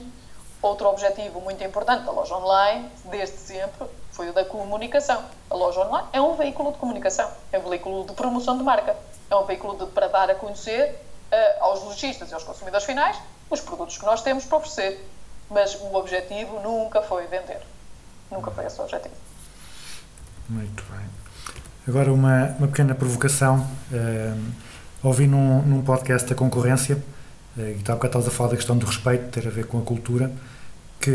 Outro objetivo muito importante da loja online, desde sempre, foi o da comunicação. A loja online é um veículo de comunicação, é um veículo de promoção de marca, é um veículo de, para dar a conhecer uh, aos lojistas e aos consumidores finais os produtos que nós temos para oferecer. Mas o objetivo nunca foi vender. Nunca foi esse o objetivo. Muito bem. Agora, uma, uma pequena provocação. Uh, ouvi num, num podcast da concorrência, uh, e está estavas a falar da questão do respeito, ter a ver com a cultura, que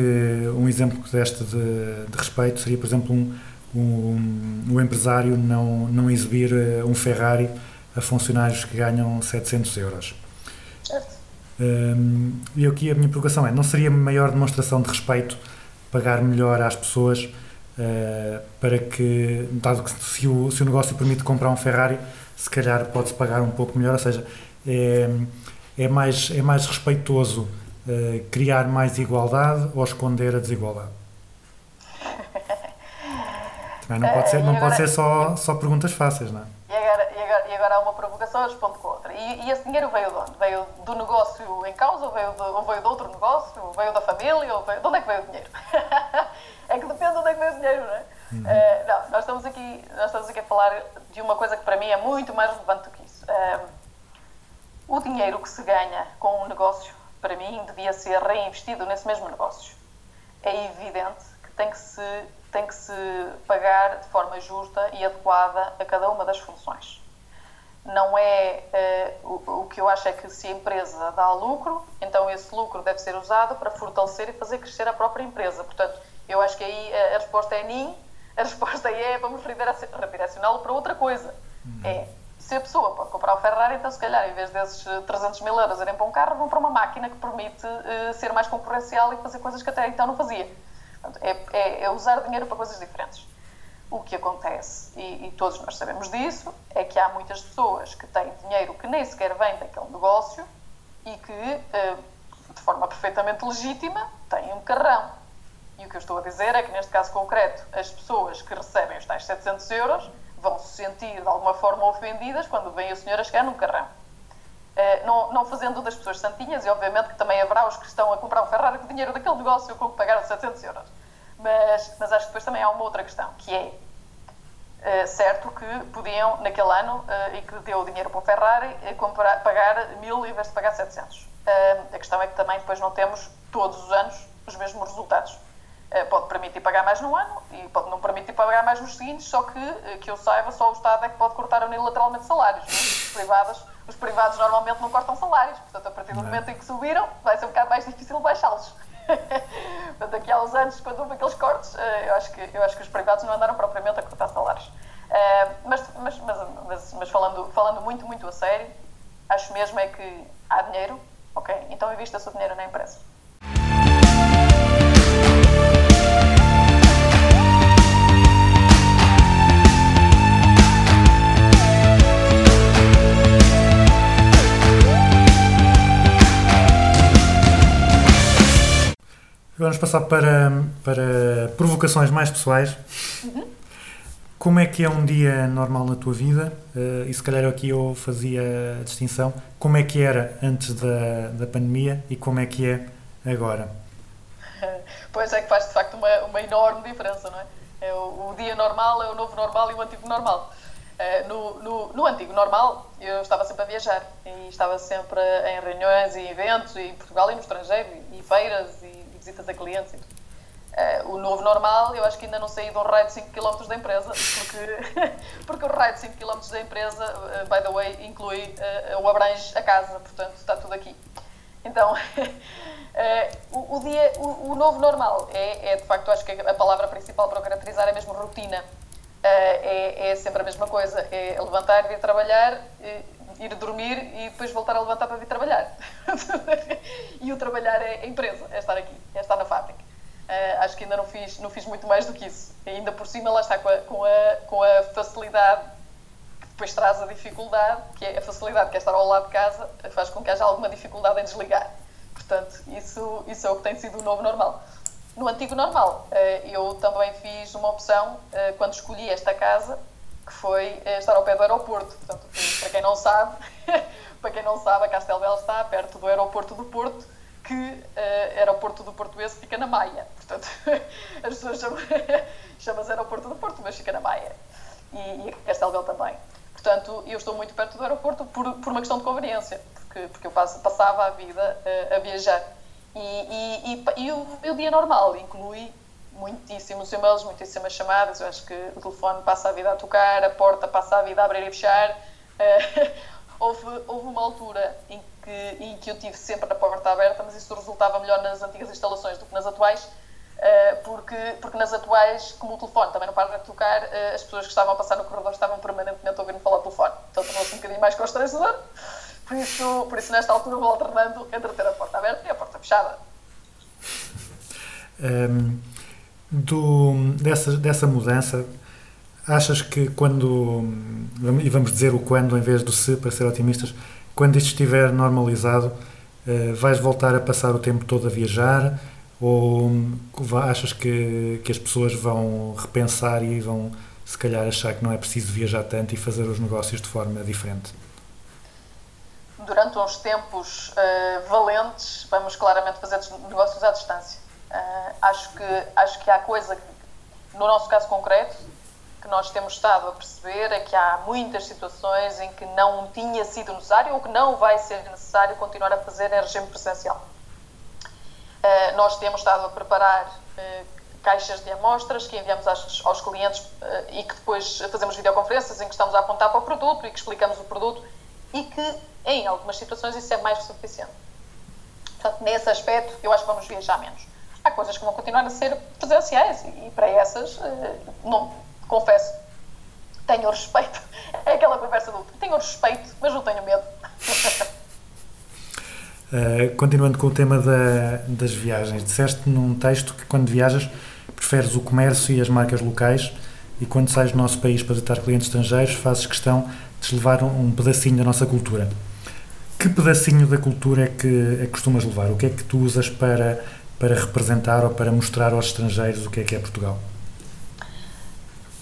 um exemplo deste de, de respeito seria, por exemplo, um, um, um, empresário não, não exibir uh, um Ferrari a funcionários que ganham 700 euros. Um, e aqui a minha provocação é: não seria maior demonstração de respeito pagar melhor às pessoas Uh, para que, dado que se o, se o negócio permite comprar um Ferrari, se calhar pode-se pagar um pouco melhor, ou seja, é, é, mais, é mais respeitoso uh, criar mais igualdade ou esconder a desigualdade? Também não pode ser, não pode ser só, só perguntas fáceis, não é? E agora, e agora, e agora há uma provocação, eu respondo com outra. E, e, esse dinheiro veio de onde? Veio do negócio em causa, ou veio de, ou veio de outro negócio, ou veio da família, ou veio, de onde é que veio o dinheiro? é que depende de onde é que vem o dinheiro, não é? Uhum. Uh, não, nós estamos, aqui, nós estamos aqui a falar de uma coisa que para mim é muito mais relevante do que isso. Uh, o dinheiro que se ganha com um negócio, para mim, devia ser reinvestido nesse mesmo negócio. É evidente que tem que se, tem que se pagar de forma justa e adequada a cada uma das funções. Não é uh, o, o que eu acho é que se a empresa dá lucro, então esse lucro deve ser usado para fortalecer e fazer crescer a própria empresa. Portanto, eu acho que aí a, a resposta é NIM, a resposta é vamos redirecioná-lo para outra coisa. Uhum. É, se a pessoa pode comprar um Ferrari, então se calhar em vez desses 300 mil euros irem para um carro, vão para uma máquina que permite uh, ser mais concorrencial e fazer coisas que até então não fazia. Portanto, é, é, é, usar dinheiro para coisas diferentes. O que acontece, e, e, todos nós sabemos disso, é que há muitas pessoas que têm dinheiro que nem sequer vem daquele negócio e que, uh, de forma perfeitamente legítima, têm um carrão e o que eu estou a dizer é que, neste caso concreto, as pessoas que recebem os tais 700 euros vão se sentir de alguma forma ofendidas quando senhor a chegar num carrão. Uh, não, não fazendo das pessoas santinhas, e obviamente que também haverá os que estão a comprar um Ferrari com o dinheiro daquele negócio com que pagaram 700 euros. Mas, mas acho que depois também há uma outra questão, que é eh, certo que podiam, naquele ano, eh, e que deu o dinheiro para o Ferrari, comprar, pagar mil em vez de pagar 700. Eh, a questão é que também depois não temos, todos os anos, os mesmos resultados. Eh, pode permitir pagar mais num ano e pode não permitir pagar mais nos seguintes, só que, eh, que eu saiba, só o Estado é que pode cortar unilateralmente salários. é? Os privados, os privados normalmente não cortam salários, portanto, a partir do momento em que subiram, vai ser um bocado mais difícil baixá-los. portanto, daqui a uns anos, quando houve aqueles cortes, eh, eu acho, que, eu acho que os privados não andaram propriamente a cortar salários. Mas, mas, mas, mas, mas falando, falando muito, muito a sério, acho mesmo é que há dinheiro, ok, então invista-se o dinheiro na empresa. Vamos passar para, para provocações mais pessoais. Como é que é um dia normal na tua vida? Eh, e se calhar aqui eu fazia a distinção. Como é que era antes da, da pandemia e como é que é agora? Pois é que faz de facto uma, uma enorme diferença, não é? É o, o dia normal é o novo normal e o antigo normal. Eh, no, no, no antigo normal, eu estava sempre a viajar e estava sempre em reuniões e eventos, e em Portugal e no estrangeiro, e, e feiras e, e visitas a clientes. E tudo. Eh, o novo normal, eu acho que ainda não saí de um raio de 5 km da empresa, porque, porque o raio de 5 km da empresa, eh, by the way, inclui, eh, o abrange a casa, portanto está tudo aqui. Então, eh, o, o dia, o, o novo normal é, é, de facto, acho que a palavra principal para o caracterizar é mesmo rotina. Eh, é, é sempre a mesma coisa, é levantar, vir trabalhar, eh, ir dormir e depois voltar a levantar para vir trabalhar. e o trabalhar é empresa, é estar aqui, é estar na fábrica. Acho que ainda não fiz, não fiz muito mais do que isso. Ainda por cima, lá está, com a, com a, com a facilidade depois traz a dificuldade, que é a facilidade que é estar ao lado de casa, faz com que haja alguma dificuldade em desligar. Portanto, isso, isso é o que tem sido o novo normal. No antigo normal, eh, eu também fiz uma opção eh, quando escolhi esta casa, que foi eh, estar ao pé do aeroporto. Portanto, para quem não sabe, para quem não sabe, a Castelbel está perto do aeroporto do Porto, que eh, aeroporto do Portuense fica na Maia. Portanto, as pessoas chamam, chamam aeroporto do Porto, mas fica na Maia. E, e Castelbel também. Portanto, eu estou muito perto do aeroporto por, por uma questão de conveniência, porque, porque eu passo- passava a vida eh, a viajar. E, e, e, e o meu dia normal inclui muitíssimos e-mails, muitíssimas chamadas. Eu acho que o telefone passa a vida a tocar, a porta passa a vida a abrir e fechar. Eh, houve, houve uma altura em que, em que eu tive sempre a porta aberta, mas isso resultava melhor nas antigas instalações do que nas atuais. Eh, porque, porque nas atuais, como o telefone também não para de tocar, eh, as pessoas que estavam a passar no corredor estavam permanentemente a ouvir-me falar ao telefone. Então tornou-se um bocadinho mais constrangedor. Por isso, por isso, nesta altura, vou alternando entre ter a porta aberta e a porta fechada. Hum, do, dessa, dessa mudança, achas que quando, e vamos dizer o quando em vez do se, para ser otimistas, quando isto estiver normalizado, eh, vais voltar a passar o tempo todo a viajar? Ou va- achas que, que as pessoas vão repensar e vão, se calhar, achar que não é preciso viajar tanto e fazer os negócios de forma diferente? durante uns tempos eh, valentes, vamos claramente fazer negócios à distância. Eh, acho, que, acho que há coisa, que, no nosso caso concreto, que nós temos estado a perceber é que há muitas situações em que não tinha sido necessário ou que não vai ser necessário continuar a fazer em regime presencial. Eh, nós temos estado a preparar eh, caixas de amostras que enviamos aos, clientes eh, e que depois fazemos videoconferências em que estamos a apontar para o produto e que explicamos o produto e que, em algumas situações, isso é mais que suficiente. Portanto, nesse aspecto, eu acho que vamos viajar menos. Há coisas que vão continuar a ser presenciais e, para essas, não, confesso, tenho respeito. É aquela conversa do tenho respeito, mas não tenho medo. Uh, continuando com o tema da- das viagens, disseste num texto que quando viajas preferes o comércio e as marcas locais e quando sais do nosso país para visitar clientes estrangeiros fazes questão de te levar um, um pedacinho da nossa cultura. Que pedacinho da cultura é que, é que costumas levar? O que é que tu usas para, para representar ou para mostrar aos estrangeiros o que é que é Portugal?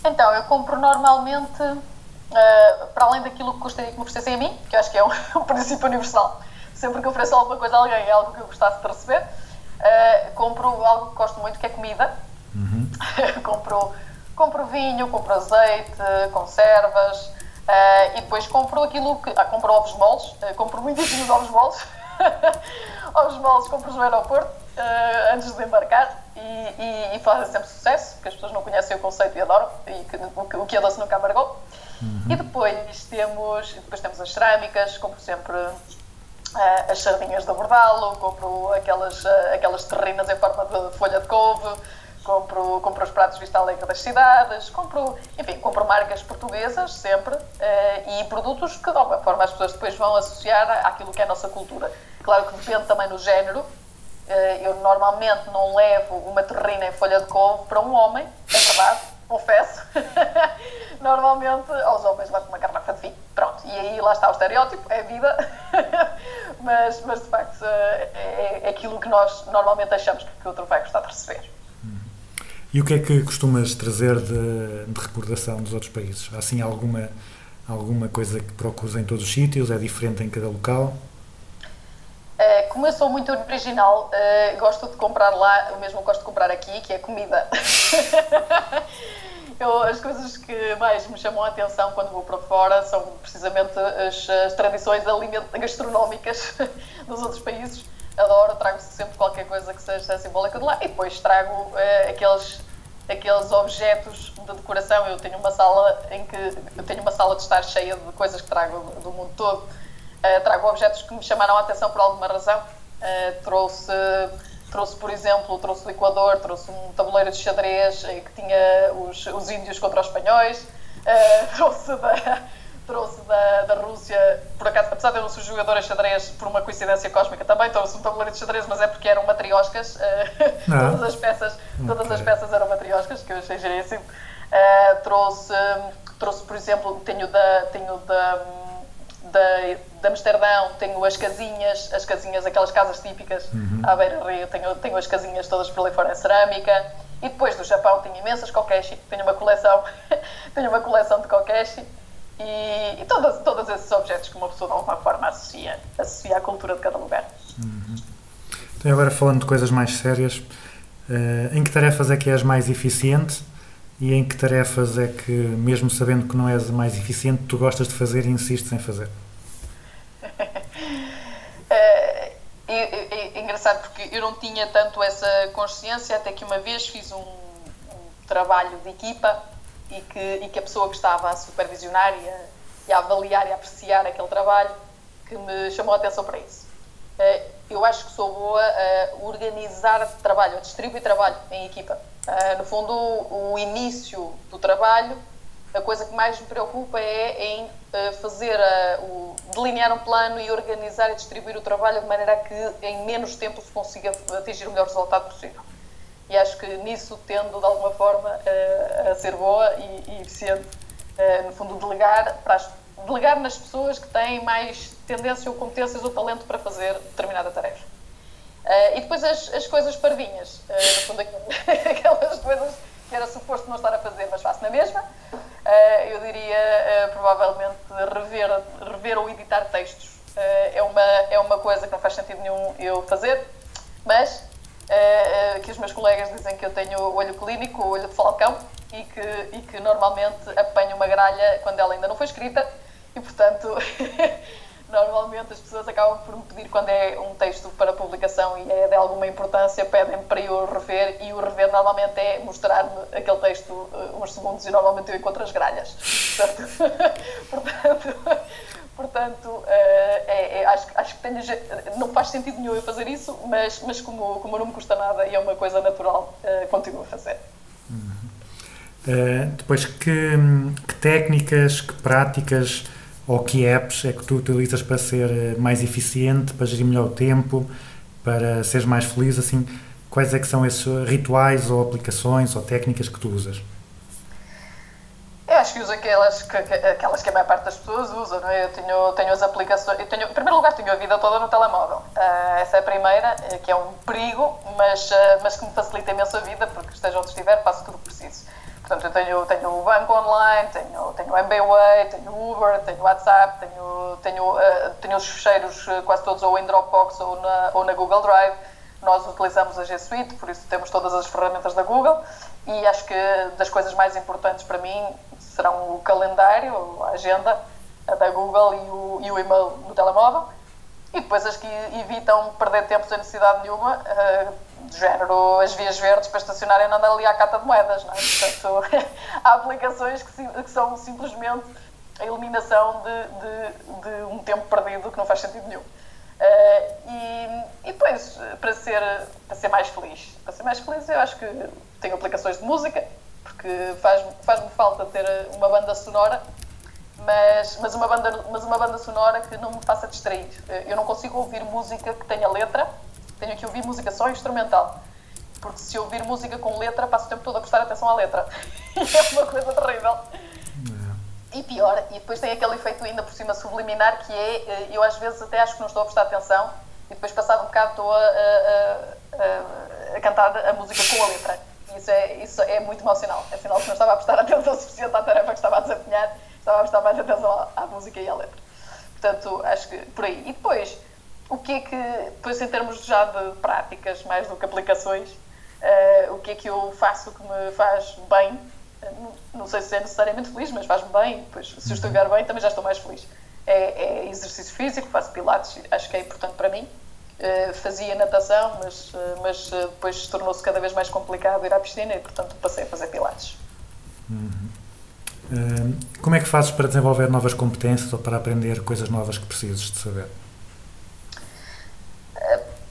Então, eu compro normalmente uh, para além daquilo que gostaria que me oferecessem a mim, que eu acho que é um, um princípio universal. Sempre que ofereço alguma coisa a alguém, é algo que eu gostasse de receber. Uh, compro algo que gosto muito, que é comida. compro, compro vinho, compro azeite, conservas. uh, e depois compro aquilo que. Ah, compro ovos moles. uh, compro muitíssimos ovos moles. ovos moles compro no aeroporto antes de embarcar. E, e, e fazem sempre sucesso, porque as pessoas não conhecem o conceito e adoram. E que, o, que- o que a doce nunca amargou. E depois temos, depois temos as cerâmicas, compro sempre as sardinhas de abordalo, compro aquelas, ah, aquelas terrinas em forma de folha de couve, compro, compro os pratos Vista Alegre das cidades, compro, enfim, compro marcas portuguesas sempre ah, e produtos que de alguma forma as pessoas depois vão associar àquilo que é a nossa cultura. Claro que depende também do género. Eu normalmente não levo uma terrina em folha de couve para um homem, é verdade, confesso. Normalmente aos homens levo uma garrafa de vinho. Pronto, e aí lá está o estereótipo, é a vida. mas, mas de facto é, é aquilo que nós normalmente achamos que o outro vai gostar de receber. E o que é que costumas trazer de, de recordação dos outros países? Há assim alguma, alguma coisa que procuras em todos os sítios? É diferente em cada local? Eh, como eu sou muito original, eh, gosto de comprar lá o mesmo que gosto de comprar aqui, que é comida. Eu, as coisas que mais me chamam a atenção quando vou para fora são precisamente as, as tradições gastronómicas dos outros países. Adoro, trago sempre qualquer coisa que seja simbólica de lá e depois trago eh, aqueles, aqueles objetos de decoração. Eu tenho uma sala em que eu tenho uma sala de estar cheia de coisas que trago do mundo todo. Uh, trago objetos que me chamaram a atenção por alguma razão. Uh, trouxe, trouxe, por exemplo, trouxe do Equador, trouxe um tabuleiro de xadrez eh, que tinha os, os índios contra os espanhóis. Uh, trouxe da, trouxe da, da Rússia, por acaso, apesar de eu não ser jogadora de xadrez, por uma coincidência cósmica também, trouxe um tabuleiro de xadrez, mas é porque eram matrioscas. uh, todas as peças, todas as Ok. peças eram matrioscas, que eu achei giríssimo. Uh, trouxe, trouxe, por exemplo, tenho da, tenho da, da, de Amsterdão, tenho as casinhas, as casinhas, aquelas casas típicas à beira-rio, tenho, tenho as casinhas todas por ali fora em cerâmica. E depois do Japão tenho imensas kokeshi, tenho uma coleção, tenho uma coleção de kokeshi. E, e todos, todos esses objetos que uma pessoa de alguma forma associa, associa à cultura de cada lugar. Então, agora falando de coisas mais sérias, eh, em que tarefas é que és mais eficiente e em que tarefas é que, mesmo sabendo que não és a mais eficiente, tu gostas de fazer e insistes em fazer? É, é- é- engraçado porque eu não tinha tanto essa consciência até que uma vez fiz um, um trabalho de equipa e que, e que a pessoa que estava a supervisionar e a, e a avaliar e a apreciar aquele trabalho que me chamou a atenção para isso. Eh, Eu acho que sou boa a organizar trabalho, a distribuir trabalho em equipa. Eh, No fundo, o início do trabalho a coisa que mais me preocupa é em eh, fazer a- o, delinear um plano e organizar e distribuir o trabalho de maneira que em menos tempo se consiga atingir o melhor resultado possível. E acho que nisso tendo de alguma forma eh, a ser boa e, e eficiente, eh, no fundo delegar, para as- delegar nas pessoas que têm mais tendência ou competências ou talento para fazer determinada tarefa. Eh, e depois as, as coisas parvinhas, eh, no fundo aqu- aquelas coisas que era suposto não estar a fazer, mas faço na mesma. Eh, eu diria provavelmente rever, rever ou editar textos. É, uma, é uma coisa que não faz sentido nenhum eu fazer, mas que os meus colegas dizem que eu tenho olho clínico, olho de falcão, e que, e que normalmente apanho uma gralha quando ela ainda não foi escrita, e portanto normalmente as pessoas acabam por me pedir quando é um texto para publicação e é de alguma importância, pedem para eu rever e o rever normalmente é mostrar-me aquele texto uh, uns segundos e normalmente eu encontro as gralhas. Portanto, portanto, uh, é- é- acho, acho que tenho, não faz sentido nenhum eu fazer isso, mas, mas como, como não me custa nada e é uma coisa natural, uh, continuo a fazer. Uh, depois, que, que técnicas, que práticas ou que apps é que tu utilizas para ser eh, mais eficiente, para gerir melhor o tempo, para seres mais feliz? Assim, quais é que são esses rituais ou aplicações ou técnicas que tu usas? Eu acho que uso aquelas que, que- aquelas que a maior parte das pessoas usa, não é? Eu tenho, tenho as aplicações. Eu tenho, em primeiro lugar, tenho a vida toda no telemóvel. Ah, essa é a primeira, eh, que é um perigo, mas, ah, mas que me facilita imenso a vida, porque esteja onde estiver, faço tudo o que preciso. Portanto, eu tenho, tenho o banco online, tenho, tenho MBWay, tenho o Uber, tenho o WhatsApp, tenho, tenho, eh, tenho os fecheiros eh, quase todos ou em Dropbox ou na, ou na Google Drive. Nós utilizamos a G Suite, por isso temos todas as ferramentas da Google. E acho que das coisas mais importantes para mim serão o calendário, a agenda da Google e o, e o e-mail no telemóvel. E depois as que evitam perder tempo sem necessidade nenhuma, eh, do género as vias verdes para estacionarem não andar ali à cata de moedas, não é? Portanto, há aplicações que, que são simplesmente a eliminação de, de, de um tempo perdido que não faz sentido nenhum. Eh, e, e depois, para ser, para ser mais feliz, para ser mais feliz eu acho que tenho aplicações de música, porque faz-me faz falta ter uma banda sonora mas, mas, uma banda, mas uma banda sonora que não me faça distrair. Eu não consigo ouvir música que tenha letra, tenho que ouvir música só instrumental. Porque se ouvir música com letra, passo o tempo todo a prestar atenção à letra. E é uma coisa terrível. E pior, e depois tem aquele efeito ainda por cima subliminar que é, eh, eu às vezes até acho que não estou a prestar atenção e depois passado um bocado estou a, a- a- a cantar a música com a letra. E isso é, isso é muito mau sinal. É sinal que não estava a prestar atenção suficiente à tarefa que estava a desempenhar, estava a prestar mais atenção à, à música e à letra. Portanto, acho que por aí. E depois, o que é que, depois em termos já de práticas, mais do que aplicações, eh, o que é que eu faço que me faz bem? Não- sei se é necessariamente feliz, mas faz-me bem. Depois, se eu estiver bem, também já estou mais feliz. É, é exercício físico, faço pilates, acho que é importante para mim. Eh, fazia natação, mas, eh, mas depois tornou-se cada vez mais complicado ir à piscina e, portanto, passei a fazer pilates. Hum, Como é que fazes para desenvolver novas competências ou para aprender coisas novas que precisas de saber?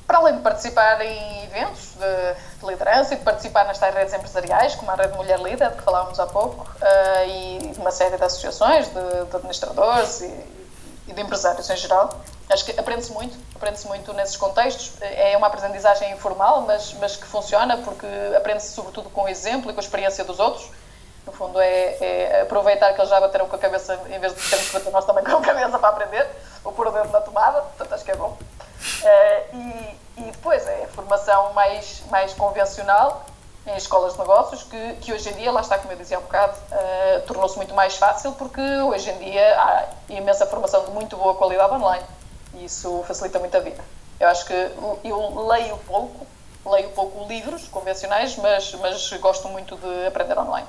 Para além de participar em eventos de, de liderança e de participar nas tais redes empresariais, como a Rede Mulher Líder, de que falávamos há pouco, eh, e uma série de associações de, de administradores e, e de empresários em geral, acho que aprende-se muito, aprende-se muito nesses contextos. É uma aprendizagem informal, mas, mas que funciona porque aprende-se sobretudo com o exemplo e com a experiência dos outros. No fundo, é, é aproveitar que eles já bateram com a cabeça, em vez de termos que bater nós também com a cabeça para aprender, ou pôr o dedo na tomada, portanto acho que é bom. Eh, e, e depois é a formação mais, mais convencional em escolas de negócios, que, que hoje em dia, lá está como eu dizia há um bocado, eh, tornou-se muito mais fácil porque hoje em dia há imensa formação de muito boa qualidade online e isso facilita muito a vida. Eu acho que eu leio pouco, leio pouco livros convencionais, mas, mas gosto muito de aprender online.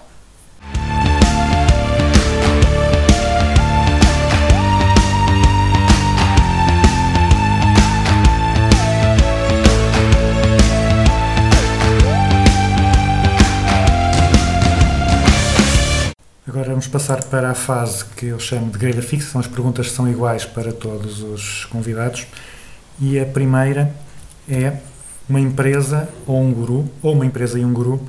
Agora vamos passar para a fase que eu chamo de grelha fixa, são as perguntas que são iguais para todos os convidados. E a primeira é uma empresa ou um guru, ou uma empresa e um guru,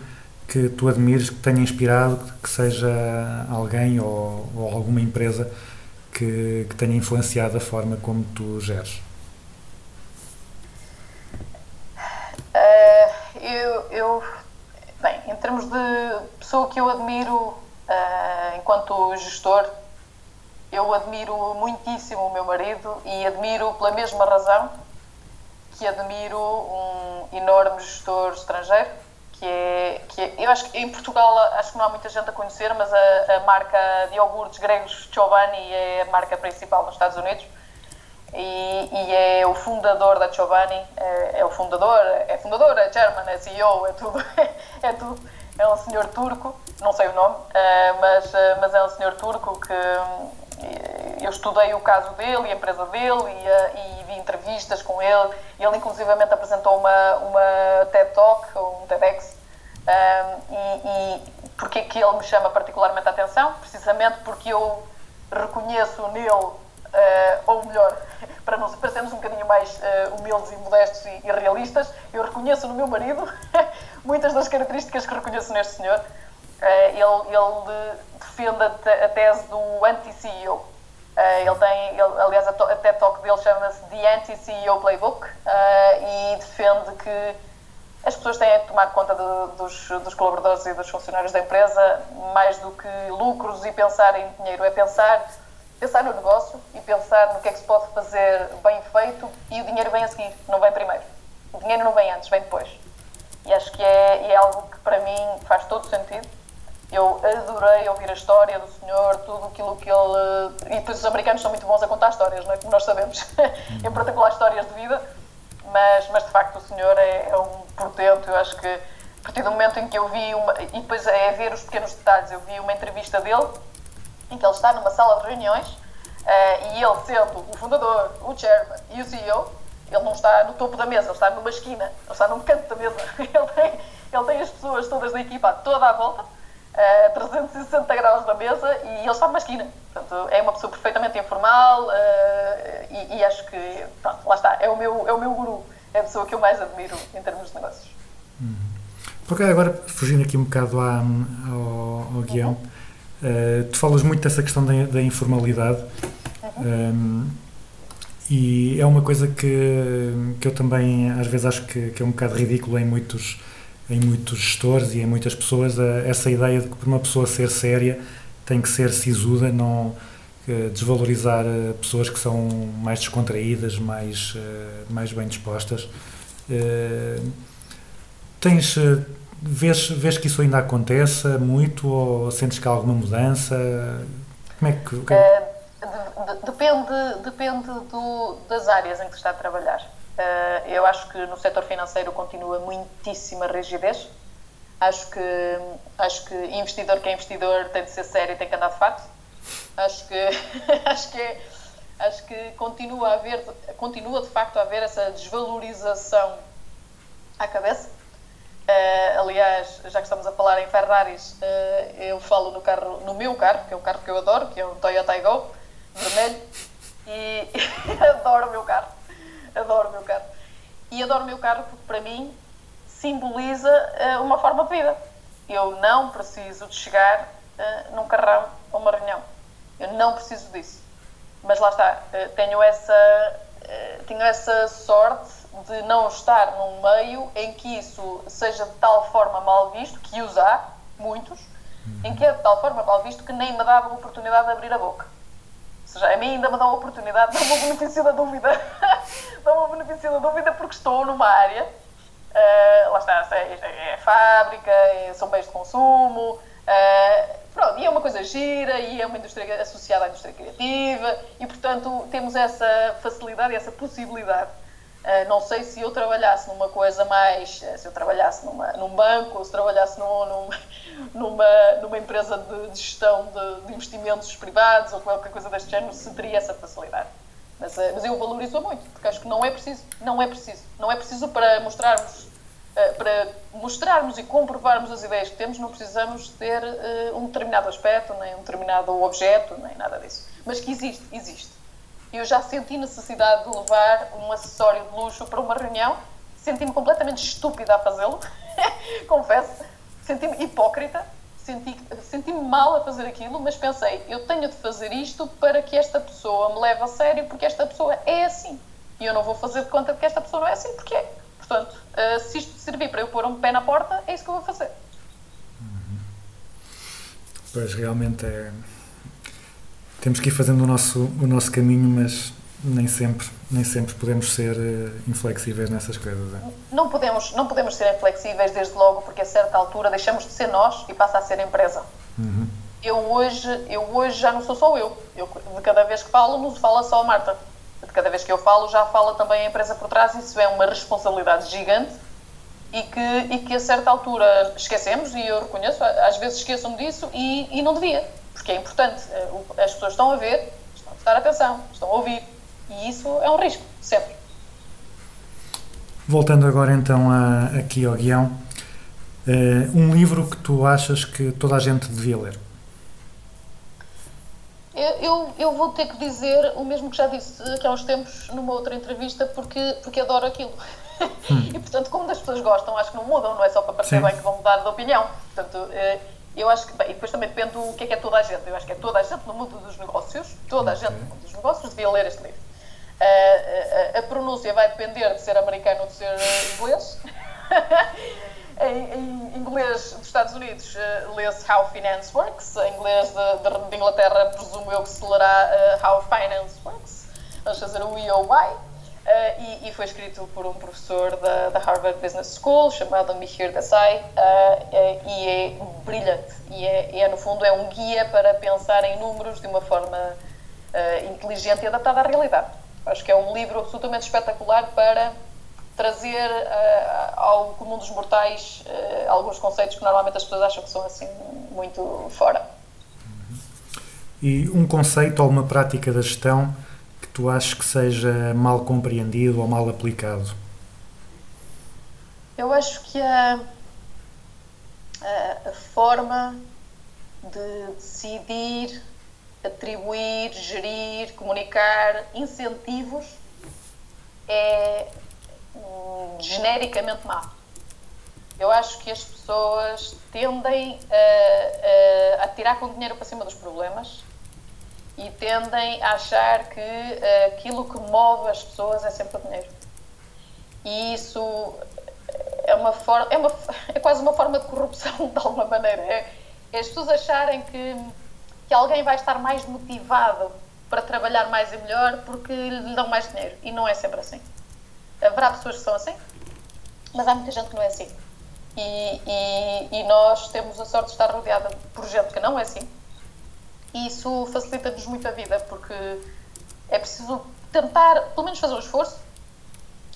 que tu admires, que tenha inspirado, que seja alguém ou, ou alguma empresa que, que tenha influenciado a forma como tu geres. Eh, eu, eu, bem, em termos de pessoa que eu admiro eh, enquanto gestor, eu admiro muitíssimo o meu marido e admiro pela mesma razão que admiro um enorme gestor estrangeiro, que é, que é eu acho que em Portugal acho que não há muita gente a conhecer, mas a, a marca de iogurtes gregos Giovanni é a marca principal nos Estados Unidos e, e é o fundador da Giovanni, é, é o fundador, é fundador, é chairman, é CEO, é tudo, é tudo. É um senhor turco, não sei o nome, eh, mas, eh, mas é um senhor turco que hum, eu estudei o caso dele e a empresa dele e, eh, e vi entrevistas com ele. Ele inclusivamente apresentou uma, uma TED Talk, um TEDx, e, e porque é que ele me chama particularmente a atenção? Precisamente porque eu reconheço nele eh, ou melhor, para, nos, para sermos um bocadinho mais eh, humildes e modestos e, e realistas, eu reconheço no meu marido muitas das características que reconheço neste senhor. Eh, ele ele defende a, te- a tese do anti-CEO. Ele tem, ele- aliás, a, a TED Talk dele chama-se The Anti-CEO Playbook e defende que as pessoas têm que tomar conta de- dos, dos colaboradores e dos funcionários da empresa mais do que lucros e pensar em dinheiro. É pensar, pensar no negócio e pensar no que é que se pode fazer bem feito e o dinheiro vem a seguir, não vem primeiro. O dinheiro não vem antes, vem depois. E acho que é, é algo que para mim faz todo sentido Eu adorei ouvir a história do senhor, tudo aquilo que ele. E depois os americanos são muito bons a contar histórias, não é? Como nós sabemos, em particular histórias de vida. Mas, mas de facto o senhor é, é um portento. Eu acho que a partir do momento em que eu vi uma. E depois é ver os pequenos detalhes. Eu vi uma entrevista dele em que ele está numa sala de reuniões eh, e ele, sendo o fundador, o chairman e o CEO, ele não está no topo da mesa, ele está numa esquina, ele está num canto da mesa. Ele tem, ele tem as pessoas todas da equipa toda à volta, eh, 360 graus da mesa e ele está numa esquina. Portanto, é uma pessoa perfeitamente informal eh, e, e acho que, pronto, lá está, é o, meu, é o meu guru, é a pessoa que eu mais admiro em termos de negócios. Porque agora, fugindo aqui um bocado à- ao, ao guião, eh, tu falas muito dessa questão da, da informalidade ehm, e é uma coisa que, que eu também às vezes acho que, que é um bocado ridículo em muitos, em muitos gestores e em muitas pessoas, eh, essa ideia de que para uma pessoa ser séria tem que ser sisuda, não eh, desvalorizar pessoas que são mais descontraídas, mais, mais bem dispostas. Eh, Tens, vês, vês que isso ainda acontece muito ou sentes que há alguma mudança? Como é que... que é- Eh, de- de- depende depende do, das áreas em que está a trabalhar. Eh, eu acho que no setor financeiro continua muitíssima rigidez. Acho que, acho que investidor que é investidor tem de ser sério e tem que andar de fato. Acho que, acho que, acho que continua, a haver, continua de facto a haver essa desvalorização à cabeça. Eh, aliás, já que estamos a falar em Ferraris, eh, eu falo no carro, no meu carro, que é um carro que eu adoro, que é um Toyota Aygo, vermelho, e adoro o meu carro, adoro o meu carro. E adoro o meu carro porque para mim simboliza eh, uma forma de vida. Eu não preciso de chegar num carrão a uma reunião. Eu não preciso disso. Mas lá está, tenho essa, tenho essa sorte de não estar num meio em que isso seja de tal forma mal visto, que os há, muitos, em que é de tal forma mal visto que nem me dava a oportunidade de abrir a boca. Ou seja, a mim ainda me dá a oportunidade, dá-me o benefício da dúvida, dá-me o benefício da dúvida porque estou numa área, eh, lá está, é, é fábrica, é- são bens de consumo, eh, pronto, e é uma coisa gira, e é uma indústria associada à indústria criativa, e portanto temos essa facilidade e essa possibilidade. Eh, não sei se eu trabalhasse numa coisa mais, eh, se eu trabalhasse numa, num banco, se trabalhasse num- num- numa, numa empresa de, de gestão de, de investimentos privados, ou qualquer coisa deste género, se teria essa facilidade. Mas, eh, mas eu valorizo muito, porque acho que não é preciso, não é preciso. Não é preciso para mostrarmos, eh, para mostrarmos e comprovarmos as ideias que temos, não precisamos ter um determinado aspecto, nem um determinado objeto, nem nada disso. Mas que existe, existe. Eu já senti necessidade de levar um acessório de luxo para uma reunião, senti-me completamente estúpida a fazê-lo, confesso, senti-me hipócrita, senti- senti-me mal a fazer aquilo, mas pensei, eu tenho de fazer isto para que esta pessoa me leve a sério, porque esta pessoa é assim. E eu não vou fazer de conta de que esta pessoa não é assim, porque é. Portanto, eh, se isto servir para eu pôr um pé na porta, é isso que eu vou fazer. Pois realmente é. Temos que ir fazendo o nosso, o nosso caminho, mas nem sempre, nem sempre podemos ser eh, inflexíveis nessas coisas. é. Não podemos, não podemos ser inflexíveis desde logo, porque a certa altura deixamos de ser nós e passa a ser a empresa. Eu, hoje, eu hoje já não sou só eu. eu. De cada vez que falo, não fala só a Marta. De cada vez que eu falo, já fala também a empresa por trás. Isso é uma responsabilidade gigante e que, e que a certa altura esquecemos, e eu reconheço, às vezes esqueço-me disso e, e não devia, porque é importante. Eh, As pessoas estão a ver, estão a prestar atenção, estão a ouvir. E isso é um risco, sempre. Voltando agora então a- aqui ao guião, eh, um livro que tu achas que toda a gente devia ler. Eu, eu, eu vou ter que dizer o mesmo que já disse aqui há uns tempos numa outra entrevista, porque, porque adoro aquilo. e portanto, como as pessoas gostam, acho que não mudam, não é só para parecer Sim. bem que vão mudar de opinião. Portanto, eh, eu acho que, bem, e depois também depende do que é que é toda a gente. Eu acho que é toda a gente no mundo dos negócios, toda a gente no mundo dos negócios devia ler este livro. Eh, a, a- a pronúncia vai depender de ser americano ou de ser inglês. em, inglês dos Estados Unidos eh, lê-se How Finance Works, em inglês de, de- de Inglaterra presumo eu que se lerá eh, How Finance Works, vamos fazer o E ou Y. eh, e, e foi escrito por um professor da, da Harvard Business School chamado Mihir Desai eh, eh, e é brilhante e é, é, no fundo é um guia para pensar em números de uma forma inteligente e adaptada à realidade. Acho que é um livro absolutamente espetacular para trazer ao comum dos mortais alguns conceitos que normalmente as pessoas acham que são assim muito fora. E um conceito ou uma prática da gestão tu achas que seja mal compreendido ou mal aplicado? Eu acho que a, a, a forma de decidir, atribuir, gerir, comunicar incentivos é hum, genericamente má. Eu acho que as pessoas tendem a, a, a tirar com dinheiro para cima dos problemas e tendem a achar que eh, aquilo que move as pessoas é sempre o dinheiro. E isso é uma forma, é, é quase uma forma de corrupção de alguma maneira. É, é as pessoas acharem que, que alguém vai estar mais motivado para trabalhar mais e melhor porque lhe dão mais dinheiro. E não é sempre assim. Haverá pessoas que são assim, mas há muita gente que não é assim. E, e, e nós temos a sorte de estar rodeada por gente que não é assim. E isso facilita-nos muito a vida, porque é preciso tentar, pelo menos fazer um esforço,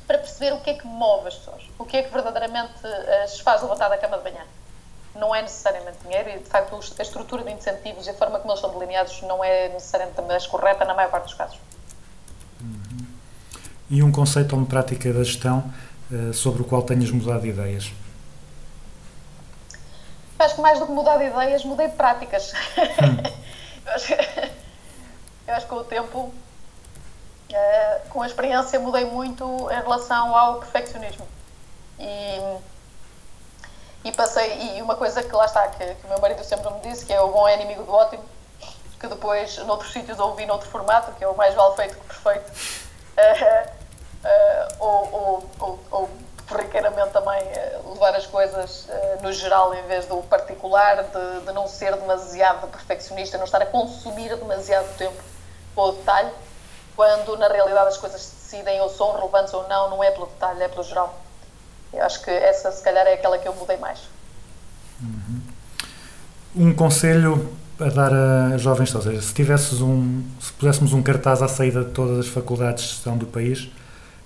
para perceber o que é que move as pessoas, o que é que verdadeiramente as faz levantar da cama de manhã. Não é necessariamente dinheiro e, de facto, a estrutura de incentivos e a forma como eles são delineados não é necessariamente a mais correta na maior parte dos casos. E um conceito ou uma prática da gestão eh, sobre o qual tenhas mudado de ideias? Acho que mais do que mudar de ideias, mudei de práticas. eu, acho, que- acho que com o tempo, eh, com a experiência, mudei muito em relação ao perfeccionismo. E, e passei, e uma coisa que lá está, que, que o meu marido sempre me disse, que é o bom é inimigo do ótimo, que depois, noutros sítios, ouvi noutro formato, que é o mais vale feito que perfeito. Eh, eh, ou, ou, ou, ou corriqueiramente também eh, levar as coisas eh, no geral em vez do particular, de, de não ser demasiado perfeccionista, não estar a consumir demasiado tempo com o detalhe, quando na realidade as coisas se decidem ou são relevantes ou não, não é pelo detalhe, é pelo geral. Eu acho que essa se calhar é aquela que eu mudei mais. Um conselho a dar a jovens, ou seja, se tivesses um, se puséssemos um cartaz à saída de todas as faculdades de gestão do país,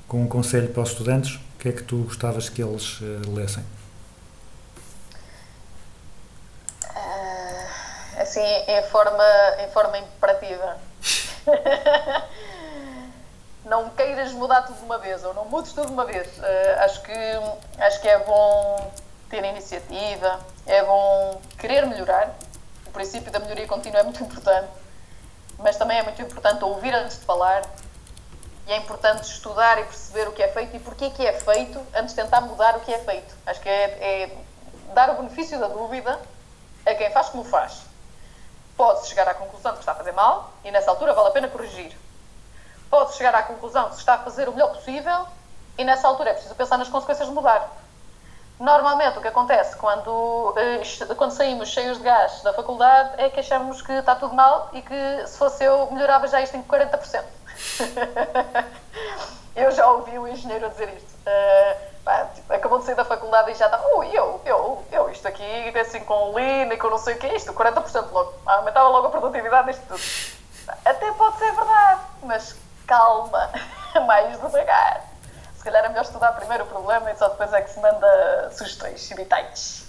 com um conselho para os estudantes, que é que tu gostavas que eles eh, lessem? assim em forma, em forma imperativa. não queiras mudar tudo de uma vez, ou não mudes tudo de uma vez. Eh, acho, que, acho que é bom ter iniciativa, é bom querer melhorar. O princípio da melhoria contínua é muito importante, mas também é muito importante ouvir antes de falar. E é importante estudar e perceber o que é feito e porquê que é feito antes de tentar mudar o que é feito. Acho que é, é dar o benefício da dúvida a quem faz como faz pode chegar à conclusão de que está a fazer mal e nessa altura vale a pena corrigir. Pode chegar à conclusão de que está a fazer o melhor possível e nessa altura é preciso pensar nas consequências de mudar. Normalmente o que acontece quando, eh, quando saímos cheios de gás da faculdade é que achamos que está tudo mal e que se fosse eu melhorava já isto em 40%. eu já ouvi o engenheiro dizer isto. Eh, pá, tipo, acabou de sair da faculdade e já está, ui, eu, eu, eu, isto aqui, assim com lean e com não sei o que é isto, 40% logo. Ah, Aumentava logo a produtividade disto tudo. Até pode ser verdade, mas calma, mais devagar. Se calhar é melhor estudar primeiro o problema e só depois é que se manda sugestões vitais.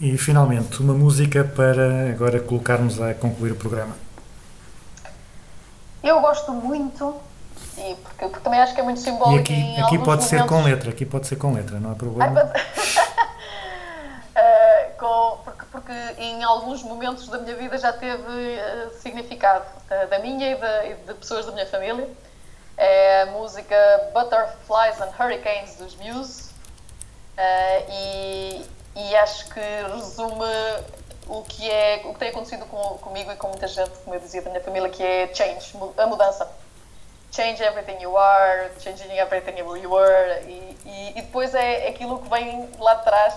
E finalmente, uma música para agora colocarmos a concluir o programa. Eu gosto muito, e porque, porque também acho que é muito E simbólico aqui, em aqui alguns pode ser com letra, aqui pode ser com letra, não há Ai, problema. mas- Eh, com- porque, porque em alguns momentos da minha vida já teve eh, significado, eh, da minha e, da- e de pessoas da minha família. É a música Butterflies and Hurricanes dos Muse e, e acho que resume o que, é, o que tem acontecido com, comigo e com muita gente, como eu dizia, da minha família, que é change, a mudança change everything you are, changing everything you were, e, e, e depois é aquilo que vem lá de trás,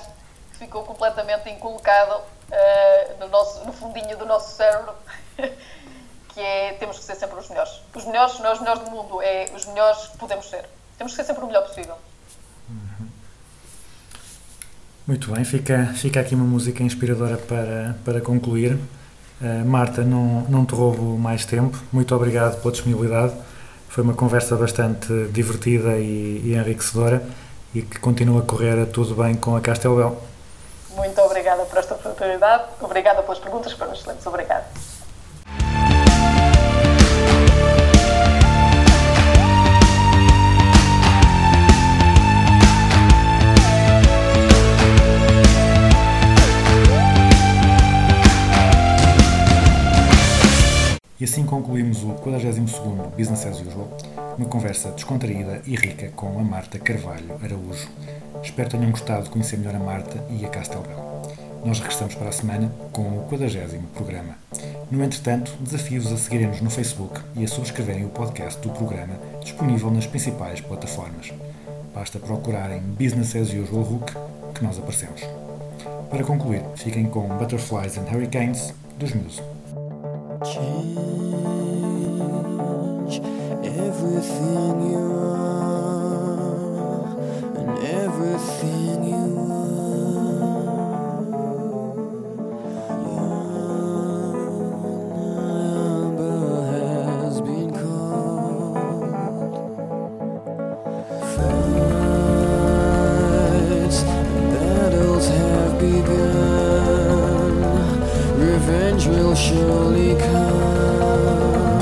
que ficou completamente incolocado eh, no, nosso, no fundinho do nosso cérebro, que é temos que ser sempre os melhores. Os melhores não é os melhores do mundo, é os melhores que podemos ser. Temos que ser sempre o melhor possível. Muito bem, fica, fica aqui uma música inspiradora para, para concluir. Uh, Marta, não, não te roubo mais tempo. Muito obrigado pela disponibilidade. Foi uma conversa bastante divertida e, e enriquecedora e que continua a correr tudo bem com a Castelbel. Muito obrigada por esta oportunidade, obrigada pelas perguntas, foram excelentes, obrigada. E assim concluímos o 42º Business as Usual, uma conversa descontraída e rica com a Marta Carvalho Araújo. Espero tenham gostado de conhecer melhor a Marta e a Castelbel. Nós regressamos para a semana com o 40 programa. No entretanto, desafio-vos a seguirem-nos no Facebook e a subscreverem o podcast do programa, disponível nas principais plataformas. Basta procurarem Business as Usual Hook, que nós aparecemos. Para concluir, fiquem com Butterflies and Hurricanes, dos Muse. Change everything you are and everything friends will surely come